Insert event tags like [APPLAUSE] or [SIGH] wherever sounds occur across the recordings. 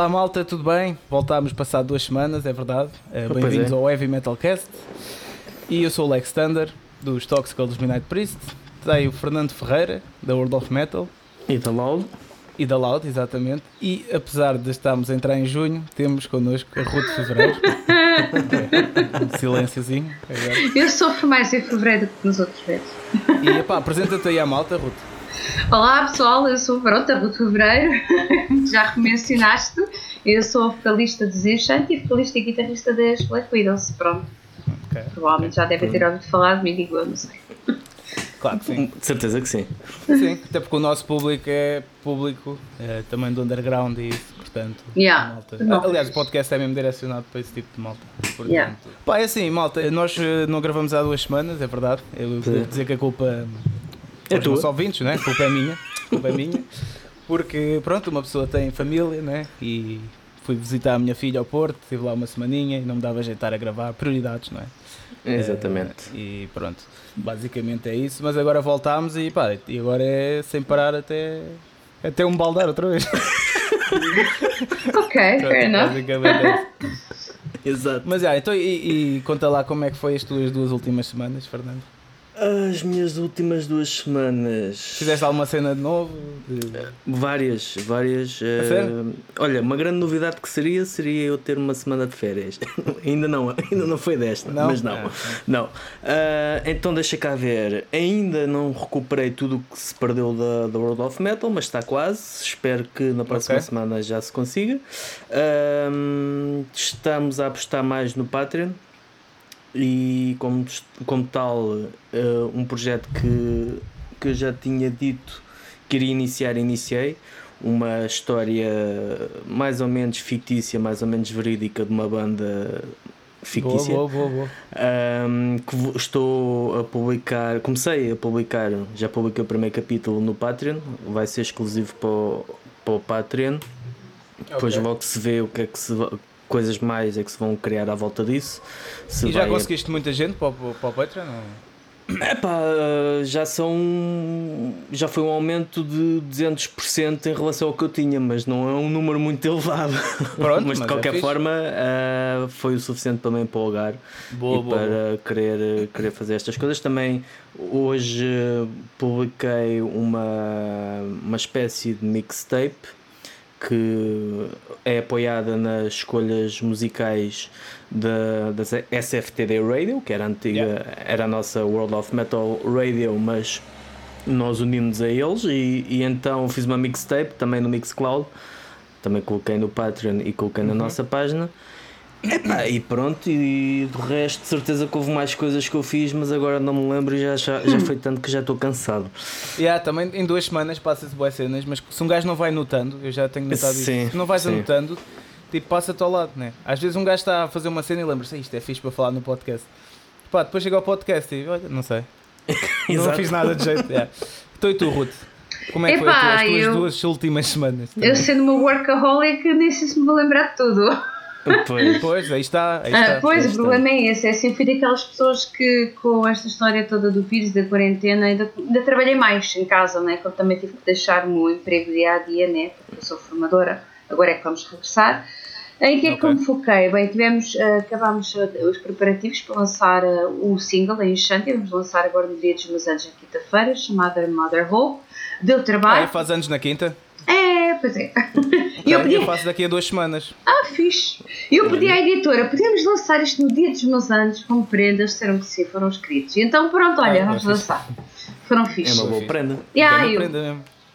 Olá malta, tudo bem? Voltámos passado duas semanas, é verdade. Uh, Bem-vindos é. ao Heavy Metal Cast. E eu sou o Lex Thunder, dos Toxical dos Midnight Priest. Tem o Fernando Ferreira, da World of Metal. E da Loud. E da Loud, exatamente. E apesar de estarmos a entrar em junho, temos connosco a Ruth Fevereiro. [LAUGHS] um silênciozinho. agora. Eu sofro mais em fevereiro do que nos outros meses. E epá, apresenta-te aí à malta, Ruth. Olá pessoal, eu sou pronto, a Ruth Fevereiro, [LAUGHS] já mencionaste. Eu sou vocalista de Zinchante e vocalista e guitarrista das Black Widows. Pronto, Ok. provavelmente já devem ter ouvido falar de mim, digo eu, não sei. Claro que sim. De certeza que sim. Sim, até porque o nosso público é público eh, também do underground e isso, portanto. Yeah. malta-. Aliás, o podcast é mesmo direcionado para esse tipo de malta. Portanto, Yeah. Pá, é assim, malta, nós eh, não gravamos há duas semanas, é verdade. Eu devo dizer que a culpa É aos tua. nossos ouvintes, né? A culpa é minha. Culpa é minha. Porque, pronto, uma pessoa tem família, né? E fui visitar a minha filha ao Porto, estive lá uma semaninha e não me dava estar a gravar. Prioridades, não é? Exatamente. Eh, e pronto, basicamente é isso. Mas agora voltámos e pá, e agora é sem parar até, até um baldar outra vez. Ok, fair Pronto, enough. basicamente é isso. Exato. Mas já, então e, e conta lá como é que foi as tuas duas últimas semanas, Fernando? As minhas últimas duas semanas. Fizeste alguma cena de novo? Várias, várias. sério? olha, uma grande novidade que seria seria eu ter uma semana de férias. [LAUGHS] ainda não, ainda não foi desta, Não? mas não. Ah, Não. Ah, então deixa cá ver. Ainda não recuperei tudo o que se perdeu da, da World of Metal, mas está quase. Espero que na próxima Ok. semana já se consiga. Ahm, estamos a apostar mais no Patreon. E como, como tal, eh, um projeto que, que eu já tinha dito que iria iniciar, iniciei. Uma história mais ou menos fictícia, mais ou menos verídica de uma banda fictícia. boa, boa, boa. Um, que vou- estou a publicar, comecei a publicar, já publiquei o primeiro capítulo no Patreon, vai ser exclusivo para o, para o Patreon. Depois Ok. logo se vê o que é que se coisas mais é que se vão criar à volta disso. Se E já conseguiste muita gente para o, para o Patreon? Epá, já são. Já foi um aumento de 200% em relação ao que eu tinha, mas não é um número muito elevado. Pronto, [LAUGHS] mas de mas é qualquer fixe. forma, ah, foi o suficiente para me empolgar Boa, e boa, para Querer, querer fazer estas coisas. Também hoje publiquei uma, uma espécie de mixtape que é apoiada nas escolhas musicais da, da SFTD Radio, que era a antiga, Yeah. era a nossa World of Metal Radio, mas nós unimos a eles e, e então fiz uma mixtape também no Mixcloud, também coloquei no Patreon e coloquei na nossa página. Epá, e pronto, e do resto, de certeza que houve mais coisas que eu fiz, mas agora não me lembro e já, já, já foi tanto que já estou cansado. Yeah, também em duas semanas passa-se boas cenas, mas se um gajo não vai notando, eu já tenho notado Sim, isso, se não vais sim. anotando, tipo, passa-te ao lado, né? Às vezes um gajo está a fazer uma cena e lembra-se, isto é fixe para falar no podcast. Pá, depois chega ao podcast e olha, não sei, [LAUGHS] não fiz nada de jeito. yeah. Então e tu, Ruth? Como é que foi Epá, tua- as tuas eu- duas últimas semanas? Eu sendo uma workaholic, nem sei se me vou lembrar de tudo. Pois. Pois, aí está, aí Ah, está. pois, aí o problema é esse. É eu fui daquelas pessoas que, com esta história toda do vírus, da quarentena, ainda, ainda trabalhei mais em casa, né? Como também tive que deixar o meu emprego dia a dia, né? Porque eu sou formadora, agora é que vamos regressar. Em que é que eu me foquei? Bem, tivemos, ah, acabámos ah, os preparativos para lançar ah, o single em Shanti, vamos lançar agora no dia dos meus anos, na quinta-feira, chamada Mother Hope. Deu Ah, trabalho. faz anos na quinta? É, pois é. [LAUGHS] E eu eu, pedi, faço daqui a duas semanas. ah, fixe. E eu pedi à editora, podemos lançar isto no dia dos meus anos como prendas, disseram que sim, foram escritos. E então pronto, olha, Ah, vamos é lançar. Foram É fixe. uma boa prenda. Yeah, Grande eu prenda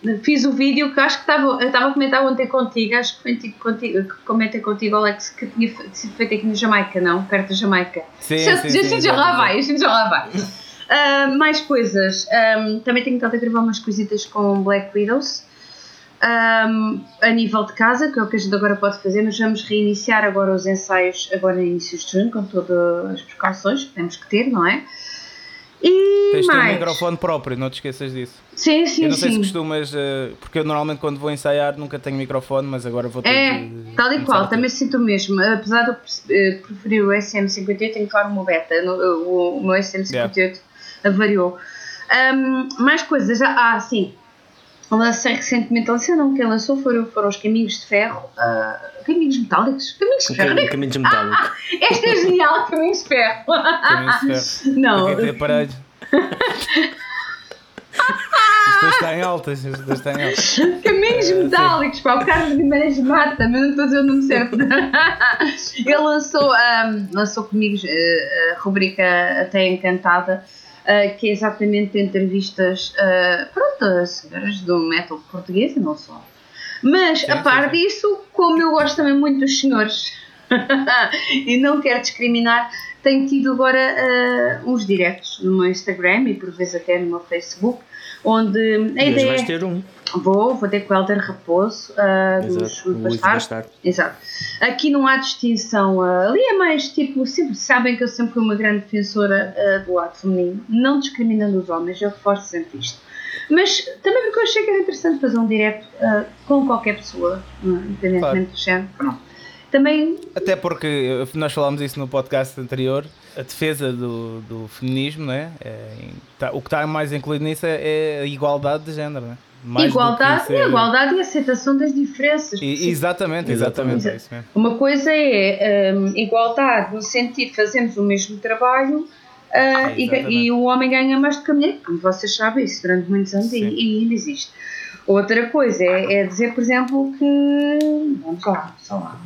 mesmo. fiz o vídeo que acho que estava, eu estava a comentar ontem contigo, acho que foi tipo contigo, que comentei contigo, Alex, que tinha sido feito aqui na Jamaica, não? Perto da Jamaica. Sim, já, sim, já, sim, já lá vai, já lá vai. Ah, mais coisas. Ahm, também tenho estado a gravar umas coisitas com Black Widows. Ahm, a nível de casa, que é o que a gente agora pode fazer, nós vamos reiniciar agora os ensaios agora no início de junho, com todas as precauções que temos que ter, não é? E Tens de ter um mais. microfone próprio, não te esqueças disso. Sim, sim, eu não sei se sim. costumas, eh, porque eu normalmente quando vou ensaiar nunca tenho microfone, mas agora vou ter É, tal e qual, também sinto o mesmo. Apesar de eu eh, preferir o SM58, tenho que falar o meu beta. O, meu SM58 avariou. Ahm, mais coisas. Ah, ah, sim. lancei recentemente, lancei não, quem lançou foram, foram os Caminhos de Ferro, uh, Caminhos Metálicos? Caminhos de Ferro? Um caminho metálico. Esta é genial, Caminhos de Ferro. Caminhos de ferro. [LAUGHS] Não, Aqui tem aparelhos. [LAUGHS] Isto está em altas. Isto está em altas. Caminhos É, Metálicos, pá, o Carlos Guimarães mata, mas não estou a dizer o nome certo. [LAUGHS] Ele lançou, um, lançou comigo uh, a rubrica Até Encantada, uh, que é exatamente entrevistas, uh, pronto, a senhoras do metal português e não só. Mas, Sim, a par sim, disso, como eu gosto também muito dos senhores [LAUGHS] e não quero discriminar, tenho tido agora uh, uns directos no meu Instagram e por vezes até no meu Facebook, onde a hoje ideia vais é ter um. Vou, vou ter com o Helder Raposo, uh, dos Exato. Bastardos. Bastardo. Exato. Aqui não há distinção. uh, ali é mais tipo, sempre, sabem que eu sempre fui uma grande defensora uh, do lado feminino, não discriminando os homens, eu reforço sempre isto. Mas também porque eu achei que era interessante fazer um direto uh, com qualquer pessoa, uh, independentemente Claro. do género. Pronto. Também, Até porque eh, nós falámos isso no podcast anterior, a defesa do, do feminismo, né? É, tá- o que está mais incluído nisso é, é a igualdade de género, né? Mais igualdade, ser- igualdade e aceitação das diferenças. E- exatamente, exatamente. É isso mesmo. Uma coisa é hum, igualdade no sentido de fazemos o mesmo trabalho ah, e, Exatamente. e o homem ganha mais do que a mulher, como vocês sabem isso durante muitos anos e, e ainda existe. Outra coisa é, é dizer, por exemplo, que. Vamos lá, só lá.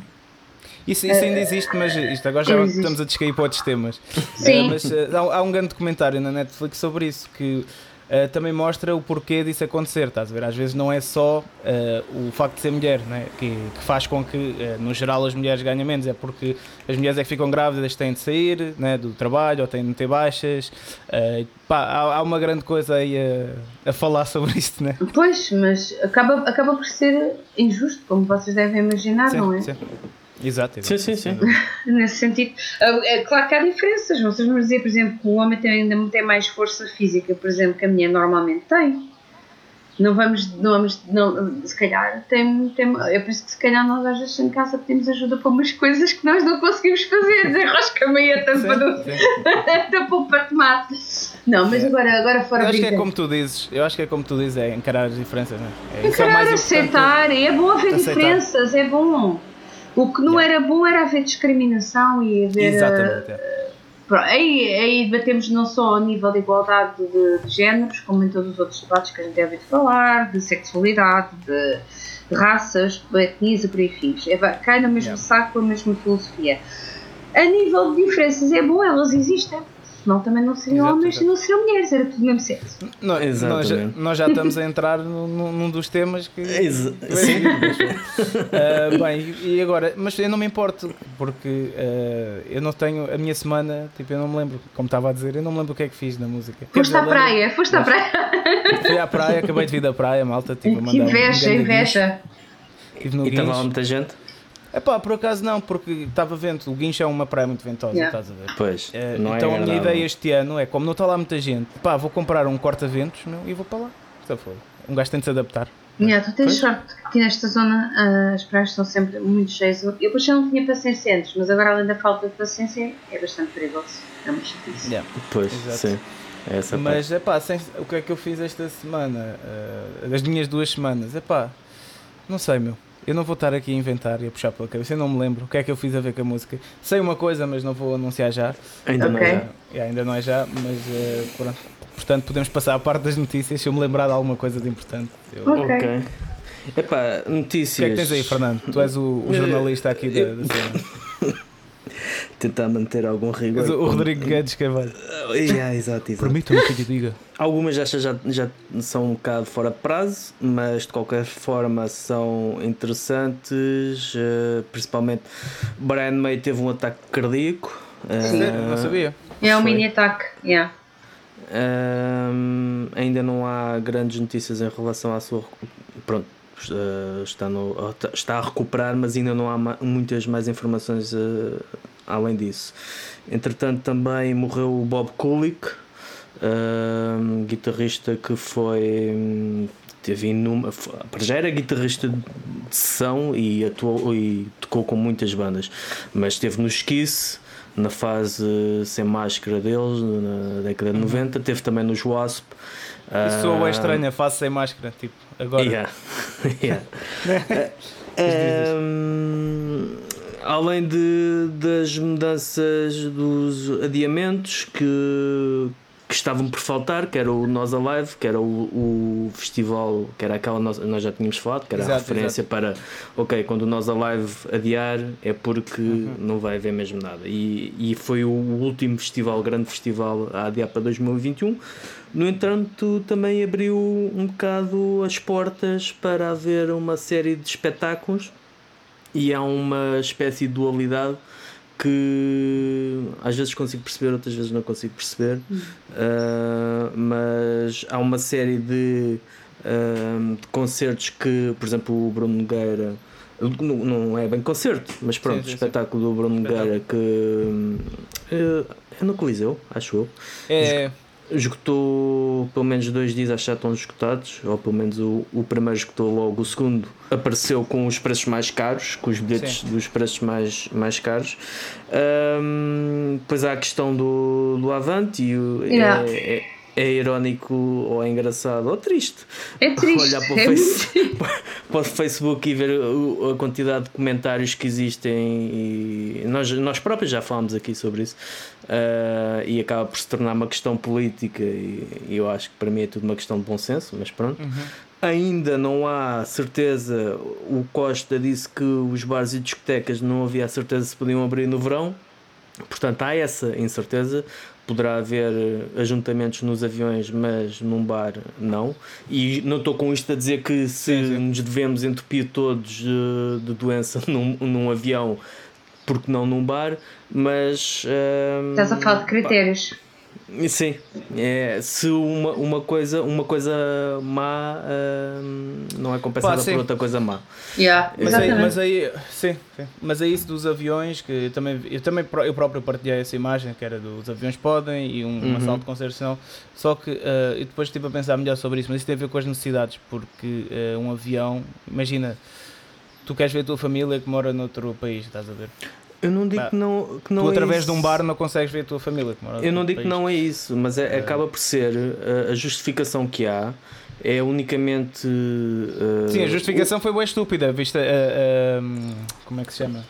Isso, isso ainda existe, mas isto agora já Existe. estamos a descair para outros temas. [LAUGHS] Sim. Eh, mas eh, há, há um grande documentário na Netflix sobre isso que eh, também mostra o porquê disso acontecer. Estás a ver? Às vezes não é só eh, o facto de ser mulher né? que, que faz com que, eh, no geral, as mulheres ganhem menos. É porque as mulheres é que ficam grávidas, têm de sair né, do trabalho ou têm de ter baixas. Pá, há, há uma grande coisa aí a, a falar [LAUGHS] sobre isto, né? Pois, mas acaba, acaba por ser injusto, como vocês devem imaginar, não é? sim. Exato, Sim, exato. sim, sim. [LAUGHS] Nesse sentido, Ah, é claro que há diferenças. Vocês me dizer, por exemplo, que o homem tem, ainda tem mais força física, por exemplo, que a mulher normalmente tem. Não vamos, não vamos, não, se calhar, tem, tem, eu penso que se calhar nós às vezes em casa pedimos ajuda para umas coisas que nós não conseguimos fazer, [LAUGHS] desenrosca meia tampa, do, Sim, sim. tampa para tomate. Não, mas É. agora, agora fora Eu acho que é como tu dizes, eu acho que é como tu dizes, é encarar as diferenças, né? É, isso é o Encarar, mais importante. aceitar, é bom haver Aceitar. diferenças, é bom. O que não era bom era haver discriminação e haver. Exatamente. Pronto, aí, aí debatemos não só a nível de igualdade de, de géneros, como em todos os outros debates que a gente deve falar, de sexualidade, de, de raças, de etnias e por aí fins. É, cai no mesmo Yeah. saco, a mesma filosofia. A nível de diferenças é bom, elas existem. Senão também não seriam Exato, homens exato. e não seriam mulheres, era tudo mesmo sexo. Nós, nós, já, Exatamente. nós já estamos a entrar num, num- num dos temas que. Exa- [LAUGHS] Sim. Ah, bem, e agora, mas eu não me importo, porque ah, eu não tenho a minha semana, tipo, eu não me lembro, como estava a dizer, eu não me lembro o que é que fiz na música. Foste dizer, à lembro- praia, foste à praia. Fui à praia, acabei de vir da praia, malta, tive a Que mandar um inveja, grande inveja. E estava lá muita gente? Epá, por acaso não, porque estava vento, o guincho é uma praia muito ventosa, Yeah. estás a ver? Pois. Eh, não é então a minha ideia este ano é, como não está lá muita gente, pá, vou comprar um corta-ventos meu, e vou para lá. Só foi. Um gajo tem de se adaptar. Yeah, tu tens Pois. sorte que aqui nesta zona ah, as praias são sempre muito cheias. Eu depois já não tinha paciência antes, mas agora além da falta de paciência é bastante perigoso. É uma chatice. Yeah. Pois, Exato. sim. É essa. Mas, epá, sem, o que é que eu fiz esta semana? Uh, as minhas duas semanas? Epá, não sei, meu. Eu não vou estar aqui a inventar e a puxar pela cabeça. Eu não me lembro o que é que eu fiz a ver com a música. Sei uma coisa, mas não vou anunciar já. Ainda não Ok. é. Uh, yeah, ainda não é já, mas uh, pronto. Portanto, podemos passar à parte das notícias se eu me lembrar de alguma coisa de importante. Eu- O Ok. Ok. Epá, notícias. que é que tens aí, Fernando? Tu és o, o jornalista aqui da, da cena. [LAUGHS] Tentar manter algum rigor. O, Rodrigo Guedes Carvalho. Ah, yeah, exato, exato. Permita-me que lhe diga. Algumas já, já, já são um bocado fora de prazo, mas de qualquer forma são interessantes. eh, principalmente, Brian May teve um ataque cardíaco. eh, Sério? Não sabia. É um Foi. mini ataque. Yeah. Ahm, ainda não há grandes notícias em relação à sua. Pronto, eh, está, no, está a recuperar, mas ainda não há ma- muitas mais informações eh, além disso. Entretanto, também morreu o Bob Kulick, ahm, guitarrista que foi. Teve inúmer, f- para já era guitarrista de sessão e, atuou, e tocou com muitas bandas, mas esteve no Esquice, na fase sem máscara deles, na década de 90, teve também nos Wasp. Isso soa ah, bem estranho, a face sem máscara. Tipo, agora. Yeah. [LAUGHS] yeah. [LAUGHS] um, além de, das mudanças dos adiamentos que, que estavam por faltar, que era o Nós Alive, que era o, o festival, que era aquela nós, nós já tínhamos falado, que era Exato, a referência para ok, quando o Nós Alive adiar é porque Uhum. não vai haver mesmo nada. E, e foi o último festival, grande festival a adiar para 2021. No entanto, também abriu um bocado as portas para haver uma série de espetáculos e há uma espécie de dualidade que às vezes consigo perceber, outras vezes não consigo perceber, Uh, mas há uma série de, uh, de concertos que, por exemplo, o Bruno Nogueira. Não, não é bem concerto, mas pronto, Sim, sim, sim. espetáculo do Bruno Nogueira que uh, é no Coliseu, acho eu. É, Esgotou pelo menos dois dias, acho que já estão esgotados, ou pelo menos o, o primeiro esgotou logo, o segundo apareceu com os preços mais caros, com os bilhetes dos preços mais, mais caros. Ahm, depois há a questão do, do Avante e o- Yeah. é, é, é irónico ou é engraçado ou triste. É [LAUGHS] triste. Olhar para o, é face- [LAUGHS] para o Facebook e ver a quantidade de comentários que existem e nós, nós próprios já falámos aqui sobre isso ah, e acaba por se tornar uma questão política e, e eu acho que para mim é tudo uma questão de bom senso, mas pronto. Ainda não há certeza, o Costa disse que os bares e discotecas não havia a certeza se podiam abrir no verão, portanto há essa incerteza. Poderá haver eh, ajuntamentos nos aviões, mas num bar não. E não estou com isto a dizer que se Sim, sim. nos devemos entupir todos eh, de doença [LAUGHS] num, num avião, porque não num bar, mas. ehm, Estás a falar de pá, critérios. Sim, é, se uma, uma, coisa, uma coisa má hum, não é compensada Pá, por outra coisa má. Yeah, Mas aí, mas aí, sim, sim. Mas é isso dos aviões que eu também, eu também eu próprio partilhei essa imagem que era dos aviões podem e um, um Uhum. assalto concertacional. Só que eh, eu depois estive a pensar melhor sobre isso, mas isso tem a ver com as necessidades, porque eh, um avião, imagina, tu queres ver a tua família que mora noutro país, estás a ver? Eu não digo Pá, que não, que não tu é através isso. de um bar não consegues ver a tua família que Eu não digo que país. não é isso, mas é, acaba por ser uh, a justificação que há é unicamente. uh, Sim, a justificação foi bem estúpida, viste? a- a- hum, como é que se chama?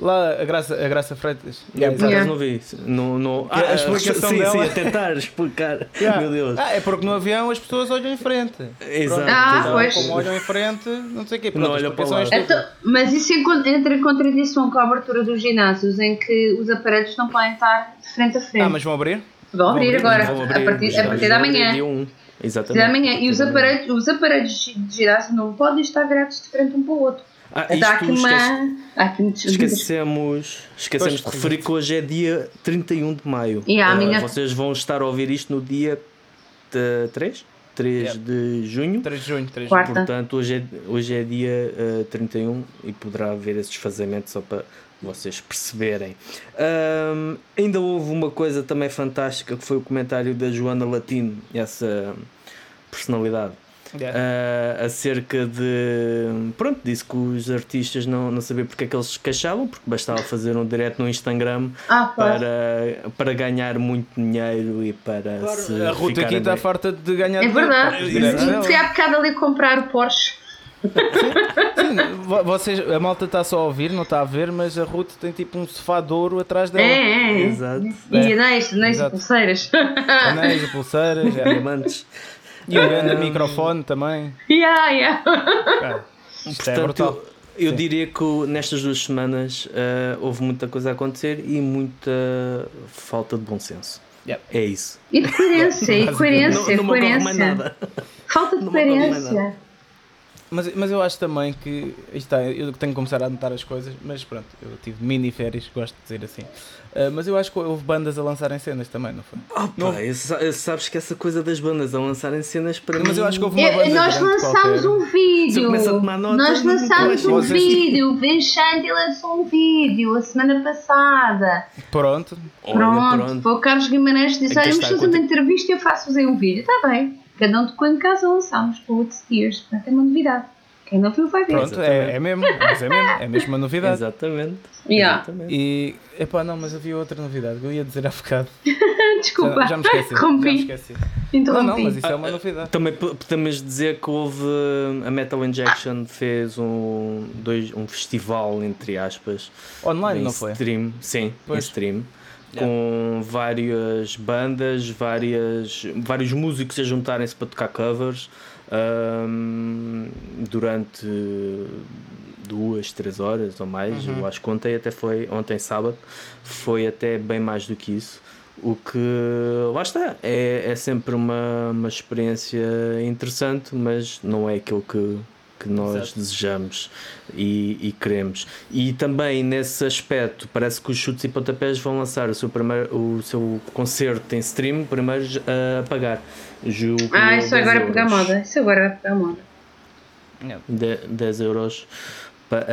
Lá, a Graça, a Graça Freitas. Eu por Yeah. acaso não vi. Não, não, Que a explicação sim, dela- sim, a tentar explicar. [LAUGHS] Yeah. Meu Deus. Ah, é porque no avião as pessoas olham em frente. Exato. Pronto, Ah, então, pois. Como olham em frente, não sei o quê. Pronto, Não olham para é lá. Então, mas isso entra em contradição com a abertura dos ginásios, em que os aparelhos não podem estar de frente a frente. Ah, mas vão abrir? Vão abrir agora, Vão a abrir, partir, a partir da abrir manhã. dia Exatamente. amanhã. E os aparelhos, os aparelhos de ginásio não podem estar virados de frente um para o outro. Ah, Então há aqui uma. Há aqui Esquecemos, esquecemos Pois, de referir que hoje é dia 31 de maio. E a Ah, minha- Vocês vão estar a ouvir isto no dia 3? 3 Yeah. de junho. 3 de junho, 3 de Quarta. junho. Portanto, hoje é, hoje é dia ah, 31 e poderá haver esse desfazamento só para vocês perceberem. Ahm, ainda houve uma coisa também fantástica que foi o comentário da Joana Latino, essa personalidade. Yeah. Ah, acerca de. Pronto, disse que os artistas não, não sabiam porque é que eles se queixavam, porque bastava fazer um direct no Instagram Ah, claro. para, para ganhar muito dinheiro e para se. a Ruta aqui está farta de ganhar É dinheiro, verdade. os diretos dela. Fui há bocado ali comprar o Porsche. Sim, vo- vocês, a malta está só a ouvir, não está a ver, mas a Ruth tem tipo um sofá de ouro atrás É, dela. é. é. Exato. E anéis, anéis e pulseiras. Anéis e pulseiras. é. E um grande microfone também. yeah, yeah. Cara, [LAUGHS] isto é brutal. eu, Sim. diria que o- nestas duas semanas ah, houve muita coisa a acontecer e muita falta de bom senso. Yep. É isso. E de coerência, e coerência, não, não coerência. nada. Falta de Não coerência. Mas, mas eu acho também que. Isto está, eu tenho que começar a anotar as coisas, mas pronto, eu tive mini férias, gosto de dizer assim. Ah, mas eu acho que houve bandas a lançarem cenas também, não foi? Opa, Não. eu eu sabes que essa coisa das bandas a lançarem cenas para Mas mim. eu acho que houve uma banda nós lançámos um Se eu vídeo. começo a tomar nota, Nós lançámos um vocês- vídeo. O Vincente lançou um vídeo a semana passada. Pronto. Olha, Pronto. pronto. Foi o Carlos Guimarães que disse: Olha, vamos fazer uma entrevista e eu faço-vos aí um vídeo. Está bem. Cada um tocou em casa lançámos para outros dias. Portanto, é uma novidade. Quem não viu vai ver. Pronto, é, é mesmo, mas é mesmo, é mesmo uma [LAUGHS] novidade. Exatamente. Yeah. Exatamente. E, epá, não, mas havia outra novidade que eu ia dizer há bocado. [LAUGHS] Desculpa, Já, já me esqueci. Já me rompi, esqueci. interrompi. Não, não, mas isso é uma novidade. Também podemos dizer que houve. A Metal Injection fez um, dois, um festival, entre aspas. Online, não foi? Stream, sim, Pois. em stream. Yeah. Com várias bandas, várias, vários músicos a juntarem-se para tocar covers ahm, durante duas, três horas ou mais. Uhum. Eu acho que ontem até foi, ontem sábado, foi até bem mais do que isso. O que lá está, é, é sempre uma, uma experiência interessante, mas não é aquilo que, que nós Exato. desejamos e, e queremos. E também nesse aspecto, parece que os chutes e pontapés vão lançar o seu, primeiro, o seu concerto em stream primeiro a pagar. Julgo que Ah, é isso 10 agora é pegar moda. Isso agora é pegar moda. Yeah. De- 10 euros pa-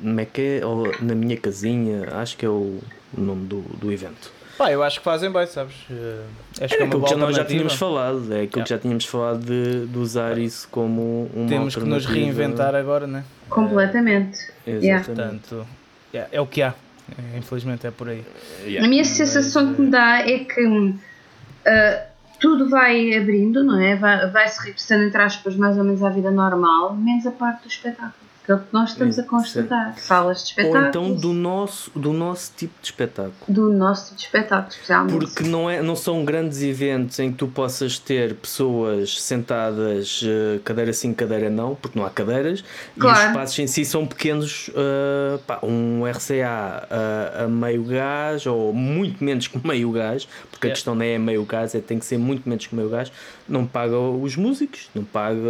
como é que é? Ou na minha casinha, acho que é o nome do, do evento. Pá, eu acho que fazem bem, sabes? Eh, Acho que Era é aquilo que já- nós já tínhamos falado, é aquilo que já tínhamos falado de, de usar isso como uma Temos que nos reinventar agora, né? Completamente. Yeah. Exatamente. Portanto, yeah, é o que há. É, infelizmente é por aí. Yeah. A minha sensação que me dá é que ah, tudo vai abrindo, não é? Vai- Vai-se regressando, entre aspas, mais ou menos à vida normal, menos a parte do espetáculo. Que é o que nós estamos a constatar. Salas de Ou espetáculo. então do nosso, do nosso tipo de espetáculo. do nosso tipo de espetáculo, especialmente. Porque não, é, não são grandes eventos em que tu possas ter pessoas sentadas eh, cadeira sim, cadeira não, porque não há cadeiras, e os Claro. espaços em si são pequenos, eh, pá, um RCA a, a meio gás, ou muito menos que meio gás, porque a Yeah. questão não é meio gás, é tem que ser muito menos que meio gás, não paga os músicos, não paga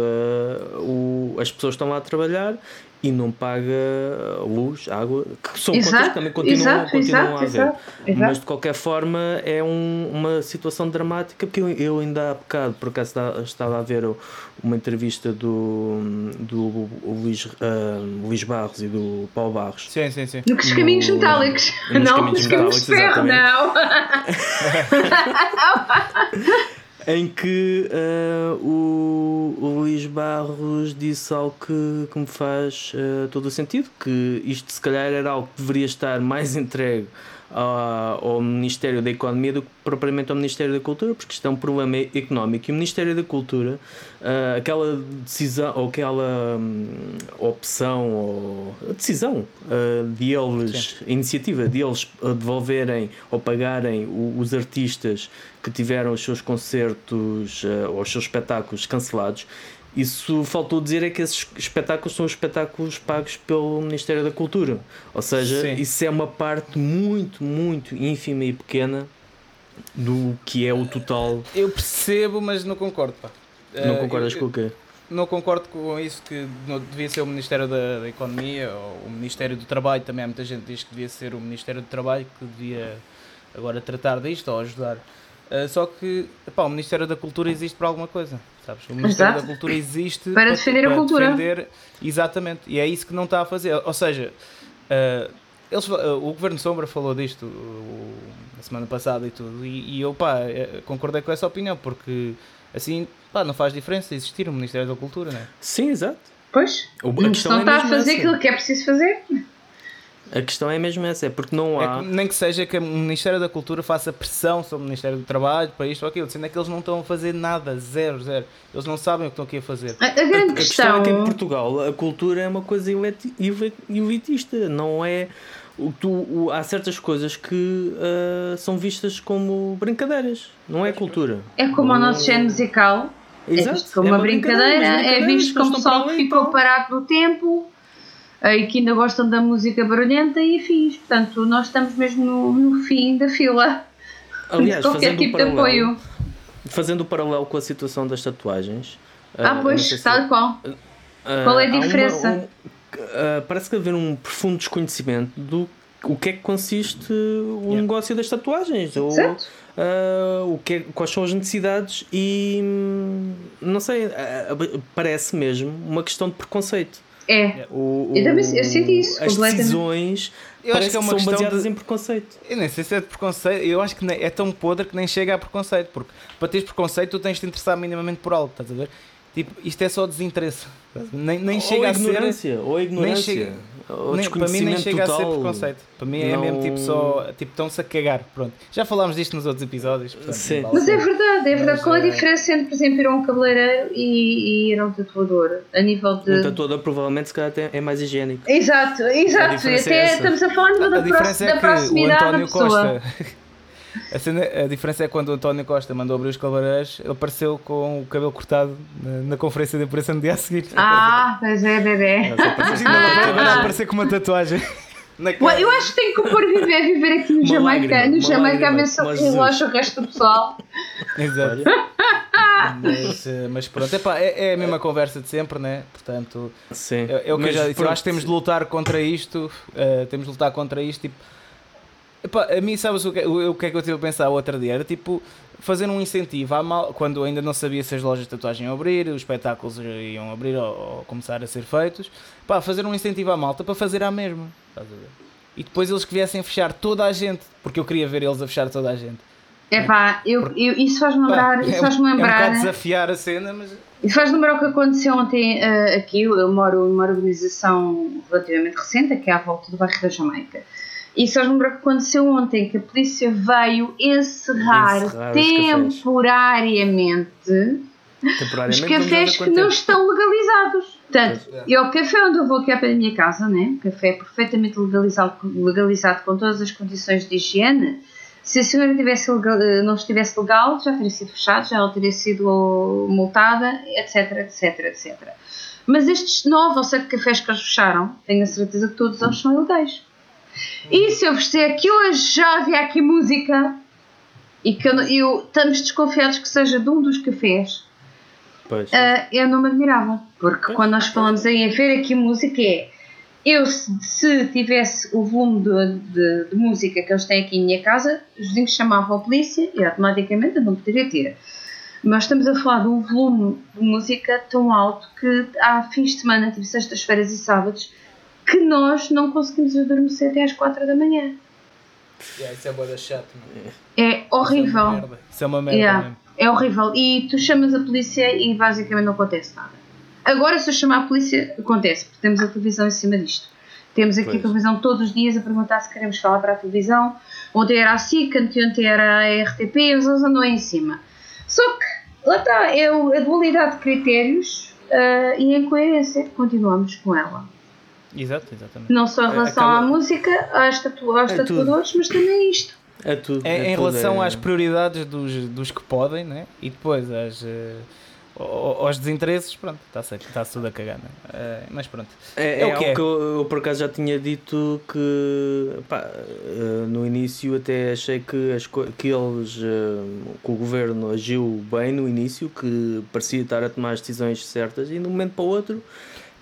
o, as pessoas que estão lá a trabalhar e não paga luz, água, que são contas Exato, que também continuam, exato, continuam exato, a haver. exato, exato. Mas de qualquer forma é um- uma situação dramática porque eu, eu ainda há bocado por acaso estava, estava a ver uma entrevista do, do Luís, ah, Luís Barros e do Paulo Barros Sim, sim, sim. No que os caminhos no- metálicos. nos não, caminhos os caminhos de metálicos, ferro, não. [LAUGHS] [LAUGHS] [LAUGHS] em que ah, o, o Luís Barros disse algo que, que me faz ah, todo o sentido, que isto se calhar era algo que deveria estar mais entregue ao Ministério da Economia do que propriamente ao Ministério da Cultura, porque isto é um problema económico e o Ministério da Cultura, ah, aquela decisão ou aquela hum, opção ou decisão ah, de eles, a iniciativa de eles devolverem ou pagarem o- os artistas que tiveram os seus concertos ah, ou os seus espetáculos cancelados. Isso faltou dizer é que esses espetáculos são os espetáculos pagos pelo Ministério da Cultura. Ou seja, Sim. isso é uma parte muito, muito ínfima e pequena do que é o total. Eu percebo, mas não concordo. Pá. Não Eh, concordas eu- com o quê? Não concordo com isso que devia ser o Ministério da, da Economia ou o Ministério do Trabalho. Também há muita gente que diz que devia ser o Ministério do Trabalho que devia agora tratar disto ou ajudar. Uh, só que epá, o Ministério da Cultura existe para alguma coisa, sabes? O Ministério Exato. da Cultura existe Para defender a cultura. defender- exatamente, e é isso que não está a fazer. Ou seja, uh, eles, uh, o Governo Sombra falou disto uh, na semana passada e tudo, e, e eu pá, eh, concordei com essa opinião, porque assim pá, não faz diferença existir o Ministério da Cultura, né? Sim, exato. Pois, O- a questão não é está a mesmo fazer aquilo que é preciso fazer. A questão é mesmo essa, é porque não É há. que nem que seja que o Ministério da Cultura faça pressão sobre o Ministério do Trabalho para isto ou aquilo, sendo é que eles não estão a fazer nada, zero, zero. Eles não sabem o que estão aqui a fazer. A, a A, grande a questão é questão. que em Portugal a cultura é uma coisa elitista, não é. O, tu, o- há certas coisas que ah, são vistas como brincadeiras, não é cultura. É como o nosso género musical. É Exato, visto como é uma brincadeira, mas é visto como pessoal para que ficou tal. parado no tempo e que ainda gostam da música barulhenta e afins. Portanto, nós estamos mesmo no, no fim da fila Aliás, de qualquer tipo de apoio. fazendo o paralelo com a situação das tatuagens. Ah, eu não pois, se- tal qual. Ah, Qual é a há uma- diferença? um- ah, parece que haver um profundo desconhecimento do o que é que consiste o Yeah. negócio das tatuagens. ou, Certo? ah, o que é- quais são as necessidades e hum, não sei, ah, ah, parece mesmo uma questão de preconceito. É. O, Eu também- eu senti isso As completamente. decisões Eu acho que é uma são questão baseadas de- em preconceito. Eu nem sei se é de preconceito, eu acho que nem- é tão podre que nem chega a preconceito, porque para teres preconceito tu tens de te interessar minimamente por algo, estás a ver? tipo, isto é só desinteresse. Nem, nem ou chega a ser. ignorância, ou ignorância. chega- ou Nem, para mim nem chega a ser total. preconceito. Para mim é Não- mesmo tipo só. Tipo, estão-se a cagar. Pronto. Já falámos disto nos outros episódios. Portanto, Sim. vale Mas é verdade, é verdade. Mas, Qual é a eh, diferença entre, por exemplo, ir a um cabeleireiro e, e ir a um tatuador? A nível de. Um tatuador provavelmente se calhar até é mais higiênico. Exato, exato. diferença Até é estamos a falar a nível A da, prox- da é que o proximidade da pessoa. Costa. [LAUGHS] A, cena- a diferença é que quando o António Costa mandou abrir os cabeleireiros, ele apareceu com o cabelo cortado na, na conferência de imprensa no dia a seguir. Ah, pois é, bebê. Agora- aparecer com uma tatuagem. Cara. Eu acho que tem que pôr viver, viver aqui no Uma Jamaica. lágrima, no uma Jamaica a lágrima, ver se como ele Jesus. relaxa o resto do pessoal. Exato. [LAUGHS] Mas, eh, mas pronto, epá, é, é a mesma conversa de sempre, né? Portanto, sim. é, é o que eu Mas já disse. Eu acho que temos de lutar contra isto. eh, temos de lutar contra isto. Tipo, epá, a mim, sabes o que, o, o que é que eu tive a pensar o outro dia? Era tipo fazer um incentivo à mal, quando ainda não sabia se as lojas de tatuagem iam abrir, os espetáculos iam abrir ou, ou começar a ser feitos. Pá, fazer um incentivo à malta para fazer à mesma. Estás a ver? E depois eles que viessem fechar toda a gente, porque eu queria ver eles a fechar toda a gente. É pá, eu, eu, isso faz-me lembrar. Pá, Isso é, um- faz-me é um lembrar. bocado desafiar a cena, mas Isso faz lembrar o que aconteceu ontem eh, aqui. Eu moro numa organização relativamente recente, aqui à volta do bairro da Jamaica. E isso faz lembrar o que aconteceu ontem, que a polícia veio encerrar, Encerrar os cafés. temporariamente os temporariamente vamos ver cafés que não estão legalizados. Portanto, e o café onde eu vou aqui à pé da minha casa, né? o café é perfeitamente legalizado, legalizado com todas as condições de higiene. Se a senhora tivesse legal- eh, não estivesse legal, já teria sido fechado, já ela teria sido multada, etc, etc, etc. Mas estes nove ou sete cafés que eles fecharam, tenho a certeza que todos eles são ilegais. E se eu vos disser que hoje já havia aqui música e que eu, eu- estamos desconfiados que seja de um dos cafés, Pois. ah, eu não me admirava. Porque quando nós falamos em ver aqui música é. Eu, se, se tivesse o volume de, de- de música que eles têm aqui em minha casa, os vizinhos chamavam a polícia e automaticamente eu não poderia ter. Mas estamos a falar de um volume de música tão alto que há fins de semana, tipo sextas-feiras e sábados, que nós não conseguimos adormecer até às 4 da manhã. isso é boa da chato, É horrível. Isso é uma merda Yeah, mesmo. é horrível. E tu chamas a polícia e basicamente não acontece nada. Agora, se eu chamar a polícia, acontece, porque temos a televisão em cima disto. Temos aqui Pois. a televisão todos os dias a perguntar se queremos falar para a televisão. Ontem era a SIC, ontem era a RTP, eles andam aí em cima. Só que, lá está, é a dualidade de critérios ah, e a incoerência. Continuamos com ela. Exato, exatamente. Não só em É, relação acaba- à música, às tatu aos É tudo. tatuadores, mas também isto. É tudo. É, é em tudo, relação é- às prioridades dos, dos que podem, né? E depois às, eh, ao- aos desinteresses, pronto, está-se está tudo a cagar, né? Eh, mas pronto. É, É é o que é. que eu, eu, por acaso já tinha dito que pá, eh, no início até achei que, as, que eles que o governo agiu bem no início, que parecia estar a tomar as decisões certas e de um momento para o outro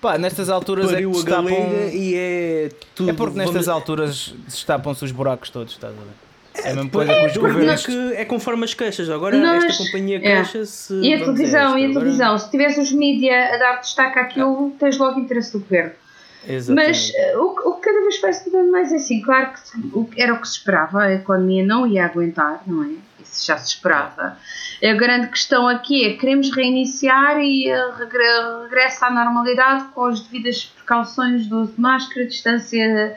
Pá, nestas alturas é pariu que a destapam... e é tudo. É porque nestas vamos- alturas destapam-se os buracos todos, estás a ver? É a mesma Pois, coisa que os é governos... que é conforme as queixas. Agora Nós- esta companhia é. queixa-se. E a televisão, e a agora- televisão. Se tivesse os mídia a dar destaque àquilo, tens logo interesse do governo. Exatamente. Mas eh, o, que- o que cada vez vai se dando mais é assim, claro que que era o que se esperava, a economia não ia aguentar, não é? Isso já se esperava. A grande questão aqui é queremos reiniciar e eh, regre- regressa à normalidade com as devidas precauções do uso de máscara, distância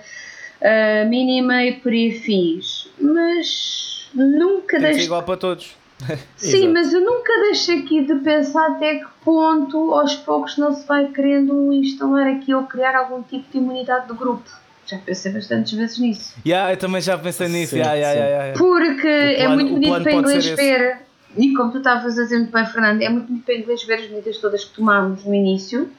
eh, mínima e por aí fins. Mas nunca Tem ser deixo igual para todos. [LAUGHS] Sim, mas eu nunca deixo aqui de pensar até que ponto aos poucos não se vai querendo instalar aqui ou criar algum tipo de imunidade do grupo. Já pensei bastantes vezes nisso. Yeah, eu também já pensei nisso. Sim, yeah, yeah, sim. yeah, yeah. Porque é plano- muito o bonito para inglês ver, e como tu estavas a dizer muito bem, Fernando, é muito bonito para inglês ver as medidas todas que tomámos no início,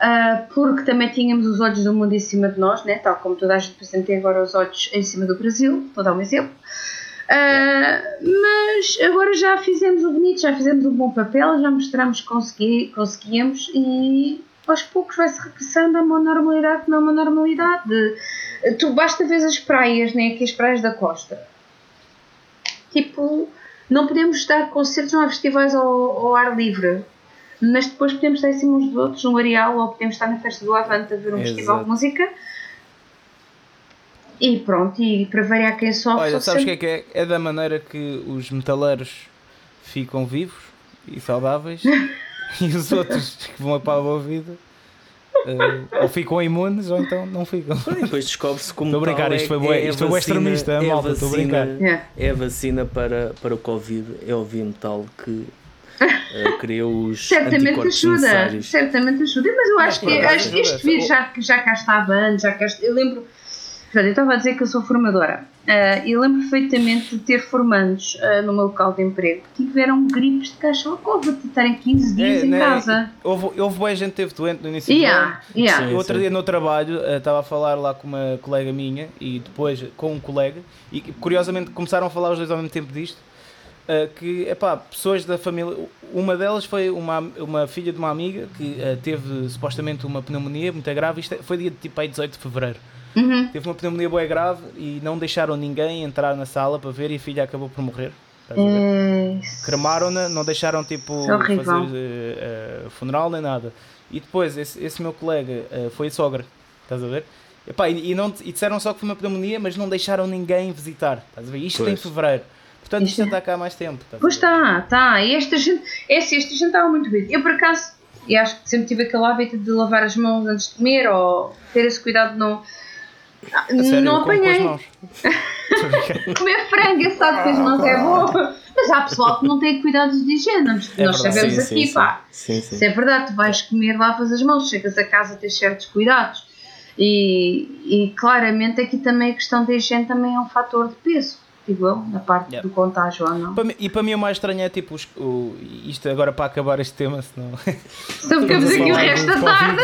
ah, porque também tínhamos os olhos do mundo em cima de nós, né? tal como toda a gente por exemplo, tem agora os olhos em cima do Brasil, vou dar um exemplo. Ah, mas agora já fizemos o bonito, já fizemos um bom papel, já mostramos que consegui, conseguíamos e aos poucos vai-se regressando a uma normalidade que não é uma normalidade. Tu basta ver as praias, né? aqui as praias da costa. Tipo, não podemos dar concertos, não há festivais ao, ao ar livre. Mas depois podemos estar em cima uns dos outros, um areal, ou podemos estar na festa do Avante a ver um Exato. festival de música. E pronto, e para variar quem sofre. Olha, sabes o que sempre- é que é? É da maneira que os metaleiros ficam vivos e saudáveis. [LAUGHS] [LAUGHS] e os outros que vão para a boa vida uh, ou ficam imunes ou então não ficam. E depois descobre-se como Estou a brincar, isto foi é, é isto foi bué vacina- extremista, é a malta, estou a vacina- brincar. É a vacina para, para o Covid, é o Vimetal que eh, [LAUGHS] criou os Certamente ajuda, necessários. certamente ajuda, mas eu acho por que acho que este vírus já, já cá estava antes, já cá eu lembro, portanto, eu estava a dizer que eu sou formadora ah, e lembro perfeitamente de ter formandos ah, no meu local de emprego que tiveram gripes de cachorro de estarem 15 dias É, em né, casa. Houve, houve boa gente que teve doente no início do ano. Yeah, yeah. Sim. Outro dia no trabalho eh, estava a falar lá com uma colega minha e depois com um colega e curiosamente começaram a falar os dois ao mesmo tempo disto que epá, pessoas da família uma delas foi uma, uma filha de uma amiga que teve supostamente uma pneumonia muito grave isto é- foi dia tipo aí 18 de Fevereiro Uhum. teve uma pneumonia boa grave e não deixaram ninguém entrar na sala para ver e a filha acabou por morrer a? É, cremaram-na, não deixaram tipo é horrível. fazer eh, funeral nem nada. E depois esse, esse meu colega eh, foi sogra, estás a ver? Epá, e, e não, e disseram só que foi uma pneumonia, mas não deixaram ninguém visitar, estás a ver? Isto em Pois. fevereiro. Portanto, isto Isto é- já está cá há mais tempo. estás a Pois está, está. E esta gente, é assim, esta gente estava muito bem. Eu por acaso, e acho que sempre tive aquele hábito de lavar as mãos antes de comer ou ter esse cuidado de não. Ah, sério, não com apanhei. Comer frango, sabe que as mãos é bom. Mas há pessoal que não tem cuidados de higiene. Nós, É nós verdade. sabemos Sim, aqui, sim, pá. Sim, sim. Se é verdade, tu vais comer, lavas as mãos, chegas a casa, tens certos cuidados. E, e claramente aqui também a questão da higiene também é um fator de peso, eu, na parte Yeah. do contágio ou não. Para mim- E para mim o mais estranho é tipo, os- o, isto agora para acabar este tema, senão Então ficamos aqui o resto da tarde.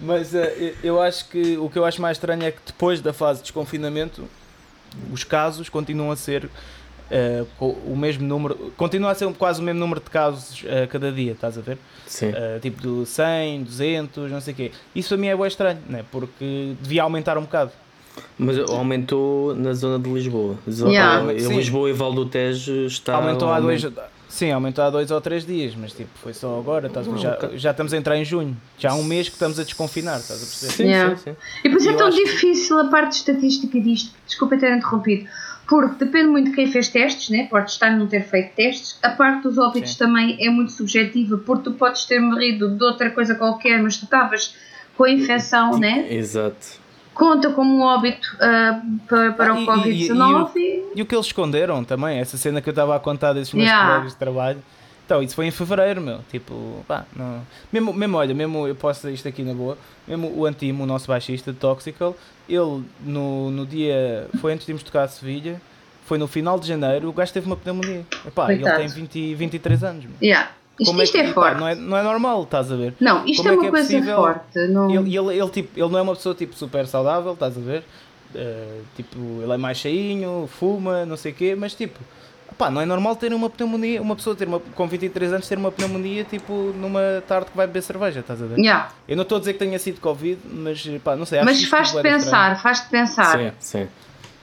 Mas eh, eu acho que o que eu acho mais estranho é que depois da fase de desconfinamento os casos continuam a ser co- o mesmo número, continua a ser quase o mesmo número de casos a cada dia, estás a ver? Sim. Eh, tipo do 100, 200, não sei o quê. Isso para mim é bem estranho, né? porque devia aumentar um bocado. Mas aumentou na zona de Lisboa. Yeah. Lisboa e Val do Tejo está. aumentou há dois, aumento. Sim, aumentou há dois ou três dias, mas tipo, foi só agora, estás já, já estamos a entrar em junho, já há um mês que estamos a desconfinar, estás a perceber? Sim, Yeah. sim, sim. E por isso é tão acho que- difícil a parte estatística disto. Desculpa ter interrompido. Porque depende muito de quem fez testes, né? pode estar a não ter feito testes. A parte dos óbitos Sim. também é muito subjetiva, porque tu podes ter morrido de outra coisa qualquer, mas tu estavas com a infecção, né? Exato. Conta como um óbito ah, para, para Ah, o e- Covid-19. e- E o que eles esconderam também, essa cena que eu estava a contar desses meus Yeah. colegas de trabalho. Então, isso foi em fevereiro, meu. Tipo, pá, não. Mesmo, mesmo olha, mesmo eu posso dizer isto aqui na boa. Mesmo o Antimo, o nosso baixista de Toxical, ele no, no dia. Foi antes de irmos tocar a Sevilha, foi no final de janeiro, o gajo teve uma pneumonia. Epá, ele tem 20, 23 anos. meu. Yeah. Isto, Como isto é, que- pá, forte. não, é, não é normal, estás a ver? Não, isto como é é uma que é coisa possível- forte. Não... Ele, ele, ele, tipo, ele não é uma pessoa tipo super saudável, estás a ver? Eh, tipo, ele é mais cheinho, fuma, não sei o quê, mas tipo, pá, não é normal ter uma pneumonia, uma pessoa ter uma, com 23 anos ter uma pneumonia tipo numa tarde que vai beber cerveja, estás a ver? Yeah. Eu não estou a dizer que tenha sido Covid, mas pá, não sei, acho Mas isto faz-te pensar, faz-te pensar. Sim, sim.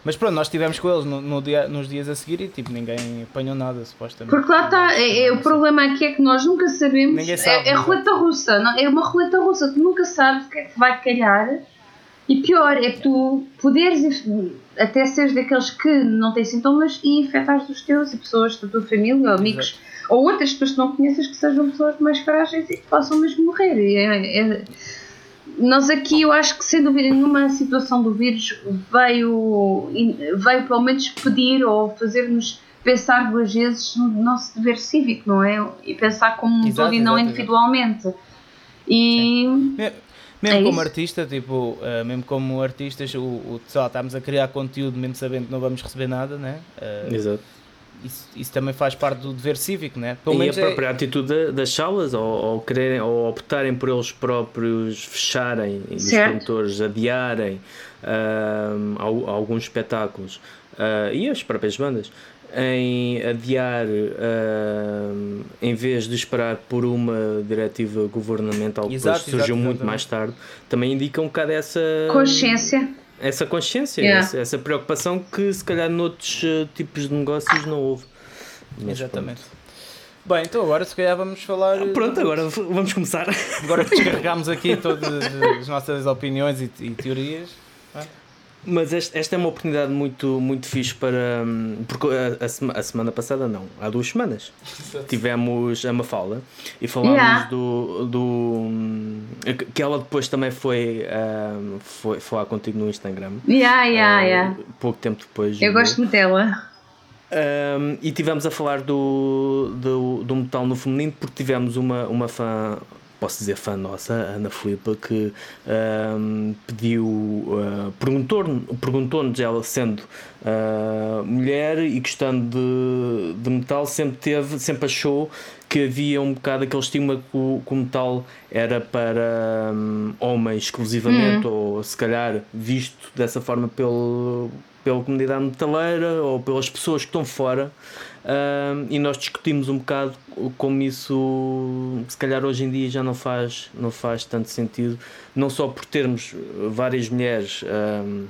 Mas pronto, nós estivemos com eles no, no dia, nos dias a seguir e tipo, ninguém apanhou nada, supostamente. Porque lá está, é, é- o problema aqui é que nós nunca sabemos. Ninguém sabe, é, é exato. roleta russa, não? é uma roleta russa, tu nunca sabes o que é que vai calhar. E pior é que tu poderes até seres daqueles que não têm sintomas e infectares os teus e pessoas da tua família ou amigos ou outras pessoas que não conheças que sejam pessoas mais frágeis e que possam mesmo morrer. É- é- nós aqui, eu acho que sem dúvida nenhuma, a situação do vírus veio, veio pelo menos pedir ou fazer-nos pensar duas vezes no nosso dever cívico, não é? E pensar como um todo e não exato, individualmente. E Me- Mesmo É como isso. artista, tipo, eh, mesmo como artistas, o, o, sei lá, estamos a criar conteúdo mesmo sabendo que não vamos receber nada, né? Eh, Exato. Isso, isso também faz parte do dever cívico, né? Pelo e a é- própria atitude da- das salas, ou, ou quererem, ou optarem por eles próprios fecharem, e os promotores adiarem alguns espetáculos, ah, e as próprias bandas, em adiar em vez de esperar por uma diretiva governamental que surgiu exato, muito exatamente. mais tarde, também indica um bocado essa consciência. Essa consciência, Yeah. essa, essa preocupação que se calhar noutros eh, tipos de negócios não houve. Mas Exatamente. Bem, então agora se calhar vamos falar. Pronto, Pronto, agora v- vamos começar. Agora que descarregámos aqui todas as nossas opiniões e, e teorias. Mas este, esta é uma oportunidade muito, muito fixe para. hum, Porque a, a sema- a semana passada, não, há duas semanas, tivemos a Mafalda e falámos Yeah. do, do. hum, que- ela depois também foi, hum, foi falar contigo no Instagram. Yeah, yeah, eh, yeah. Pouco tempo depois. Eu gosto muito dela. Um, e tivemos a falar do, do, do metal no feminino porque tivemos uma, uma fã, posso dizer fã nossa, Ana Filipa, que um, pediu, uh, perguntou- perguntou-nos, ela sendo uh, mulher e gostando de, de metal, sempre teve, sempre achou que havia um bocado aquele estigma que o, que o metal era para hum, homens exclusivamente, ou se calhar visto dessa forma pelo, pela comunidade metaleira ou pelas pessoas que estão fora. Hum, e nós discutimos um bocado como isso se calhar hoje em dia já não faz, não faz tanto sentido, não só por termos várias mulheres hum,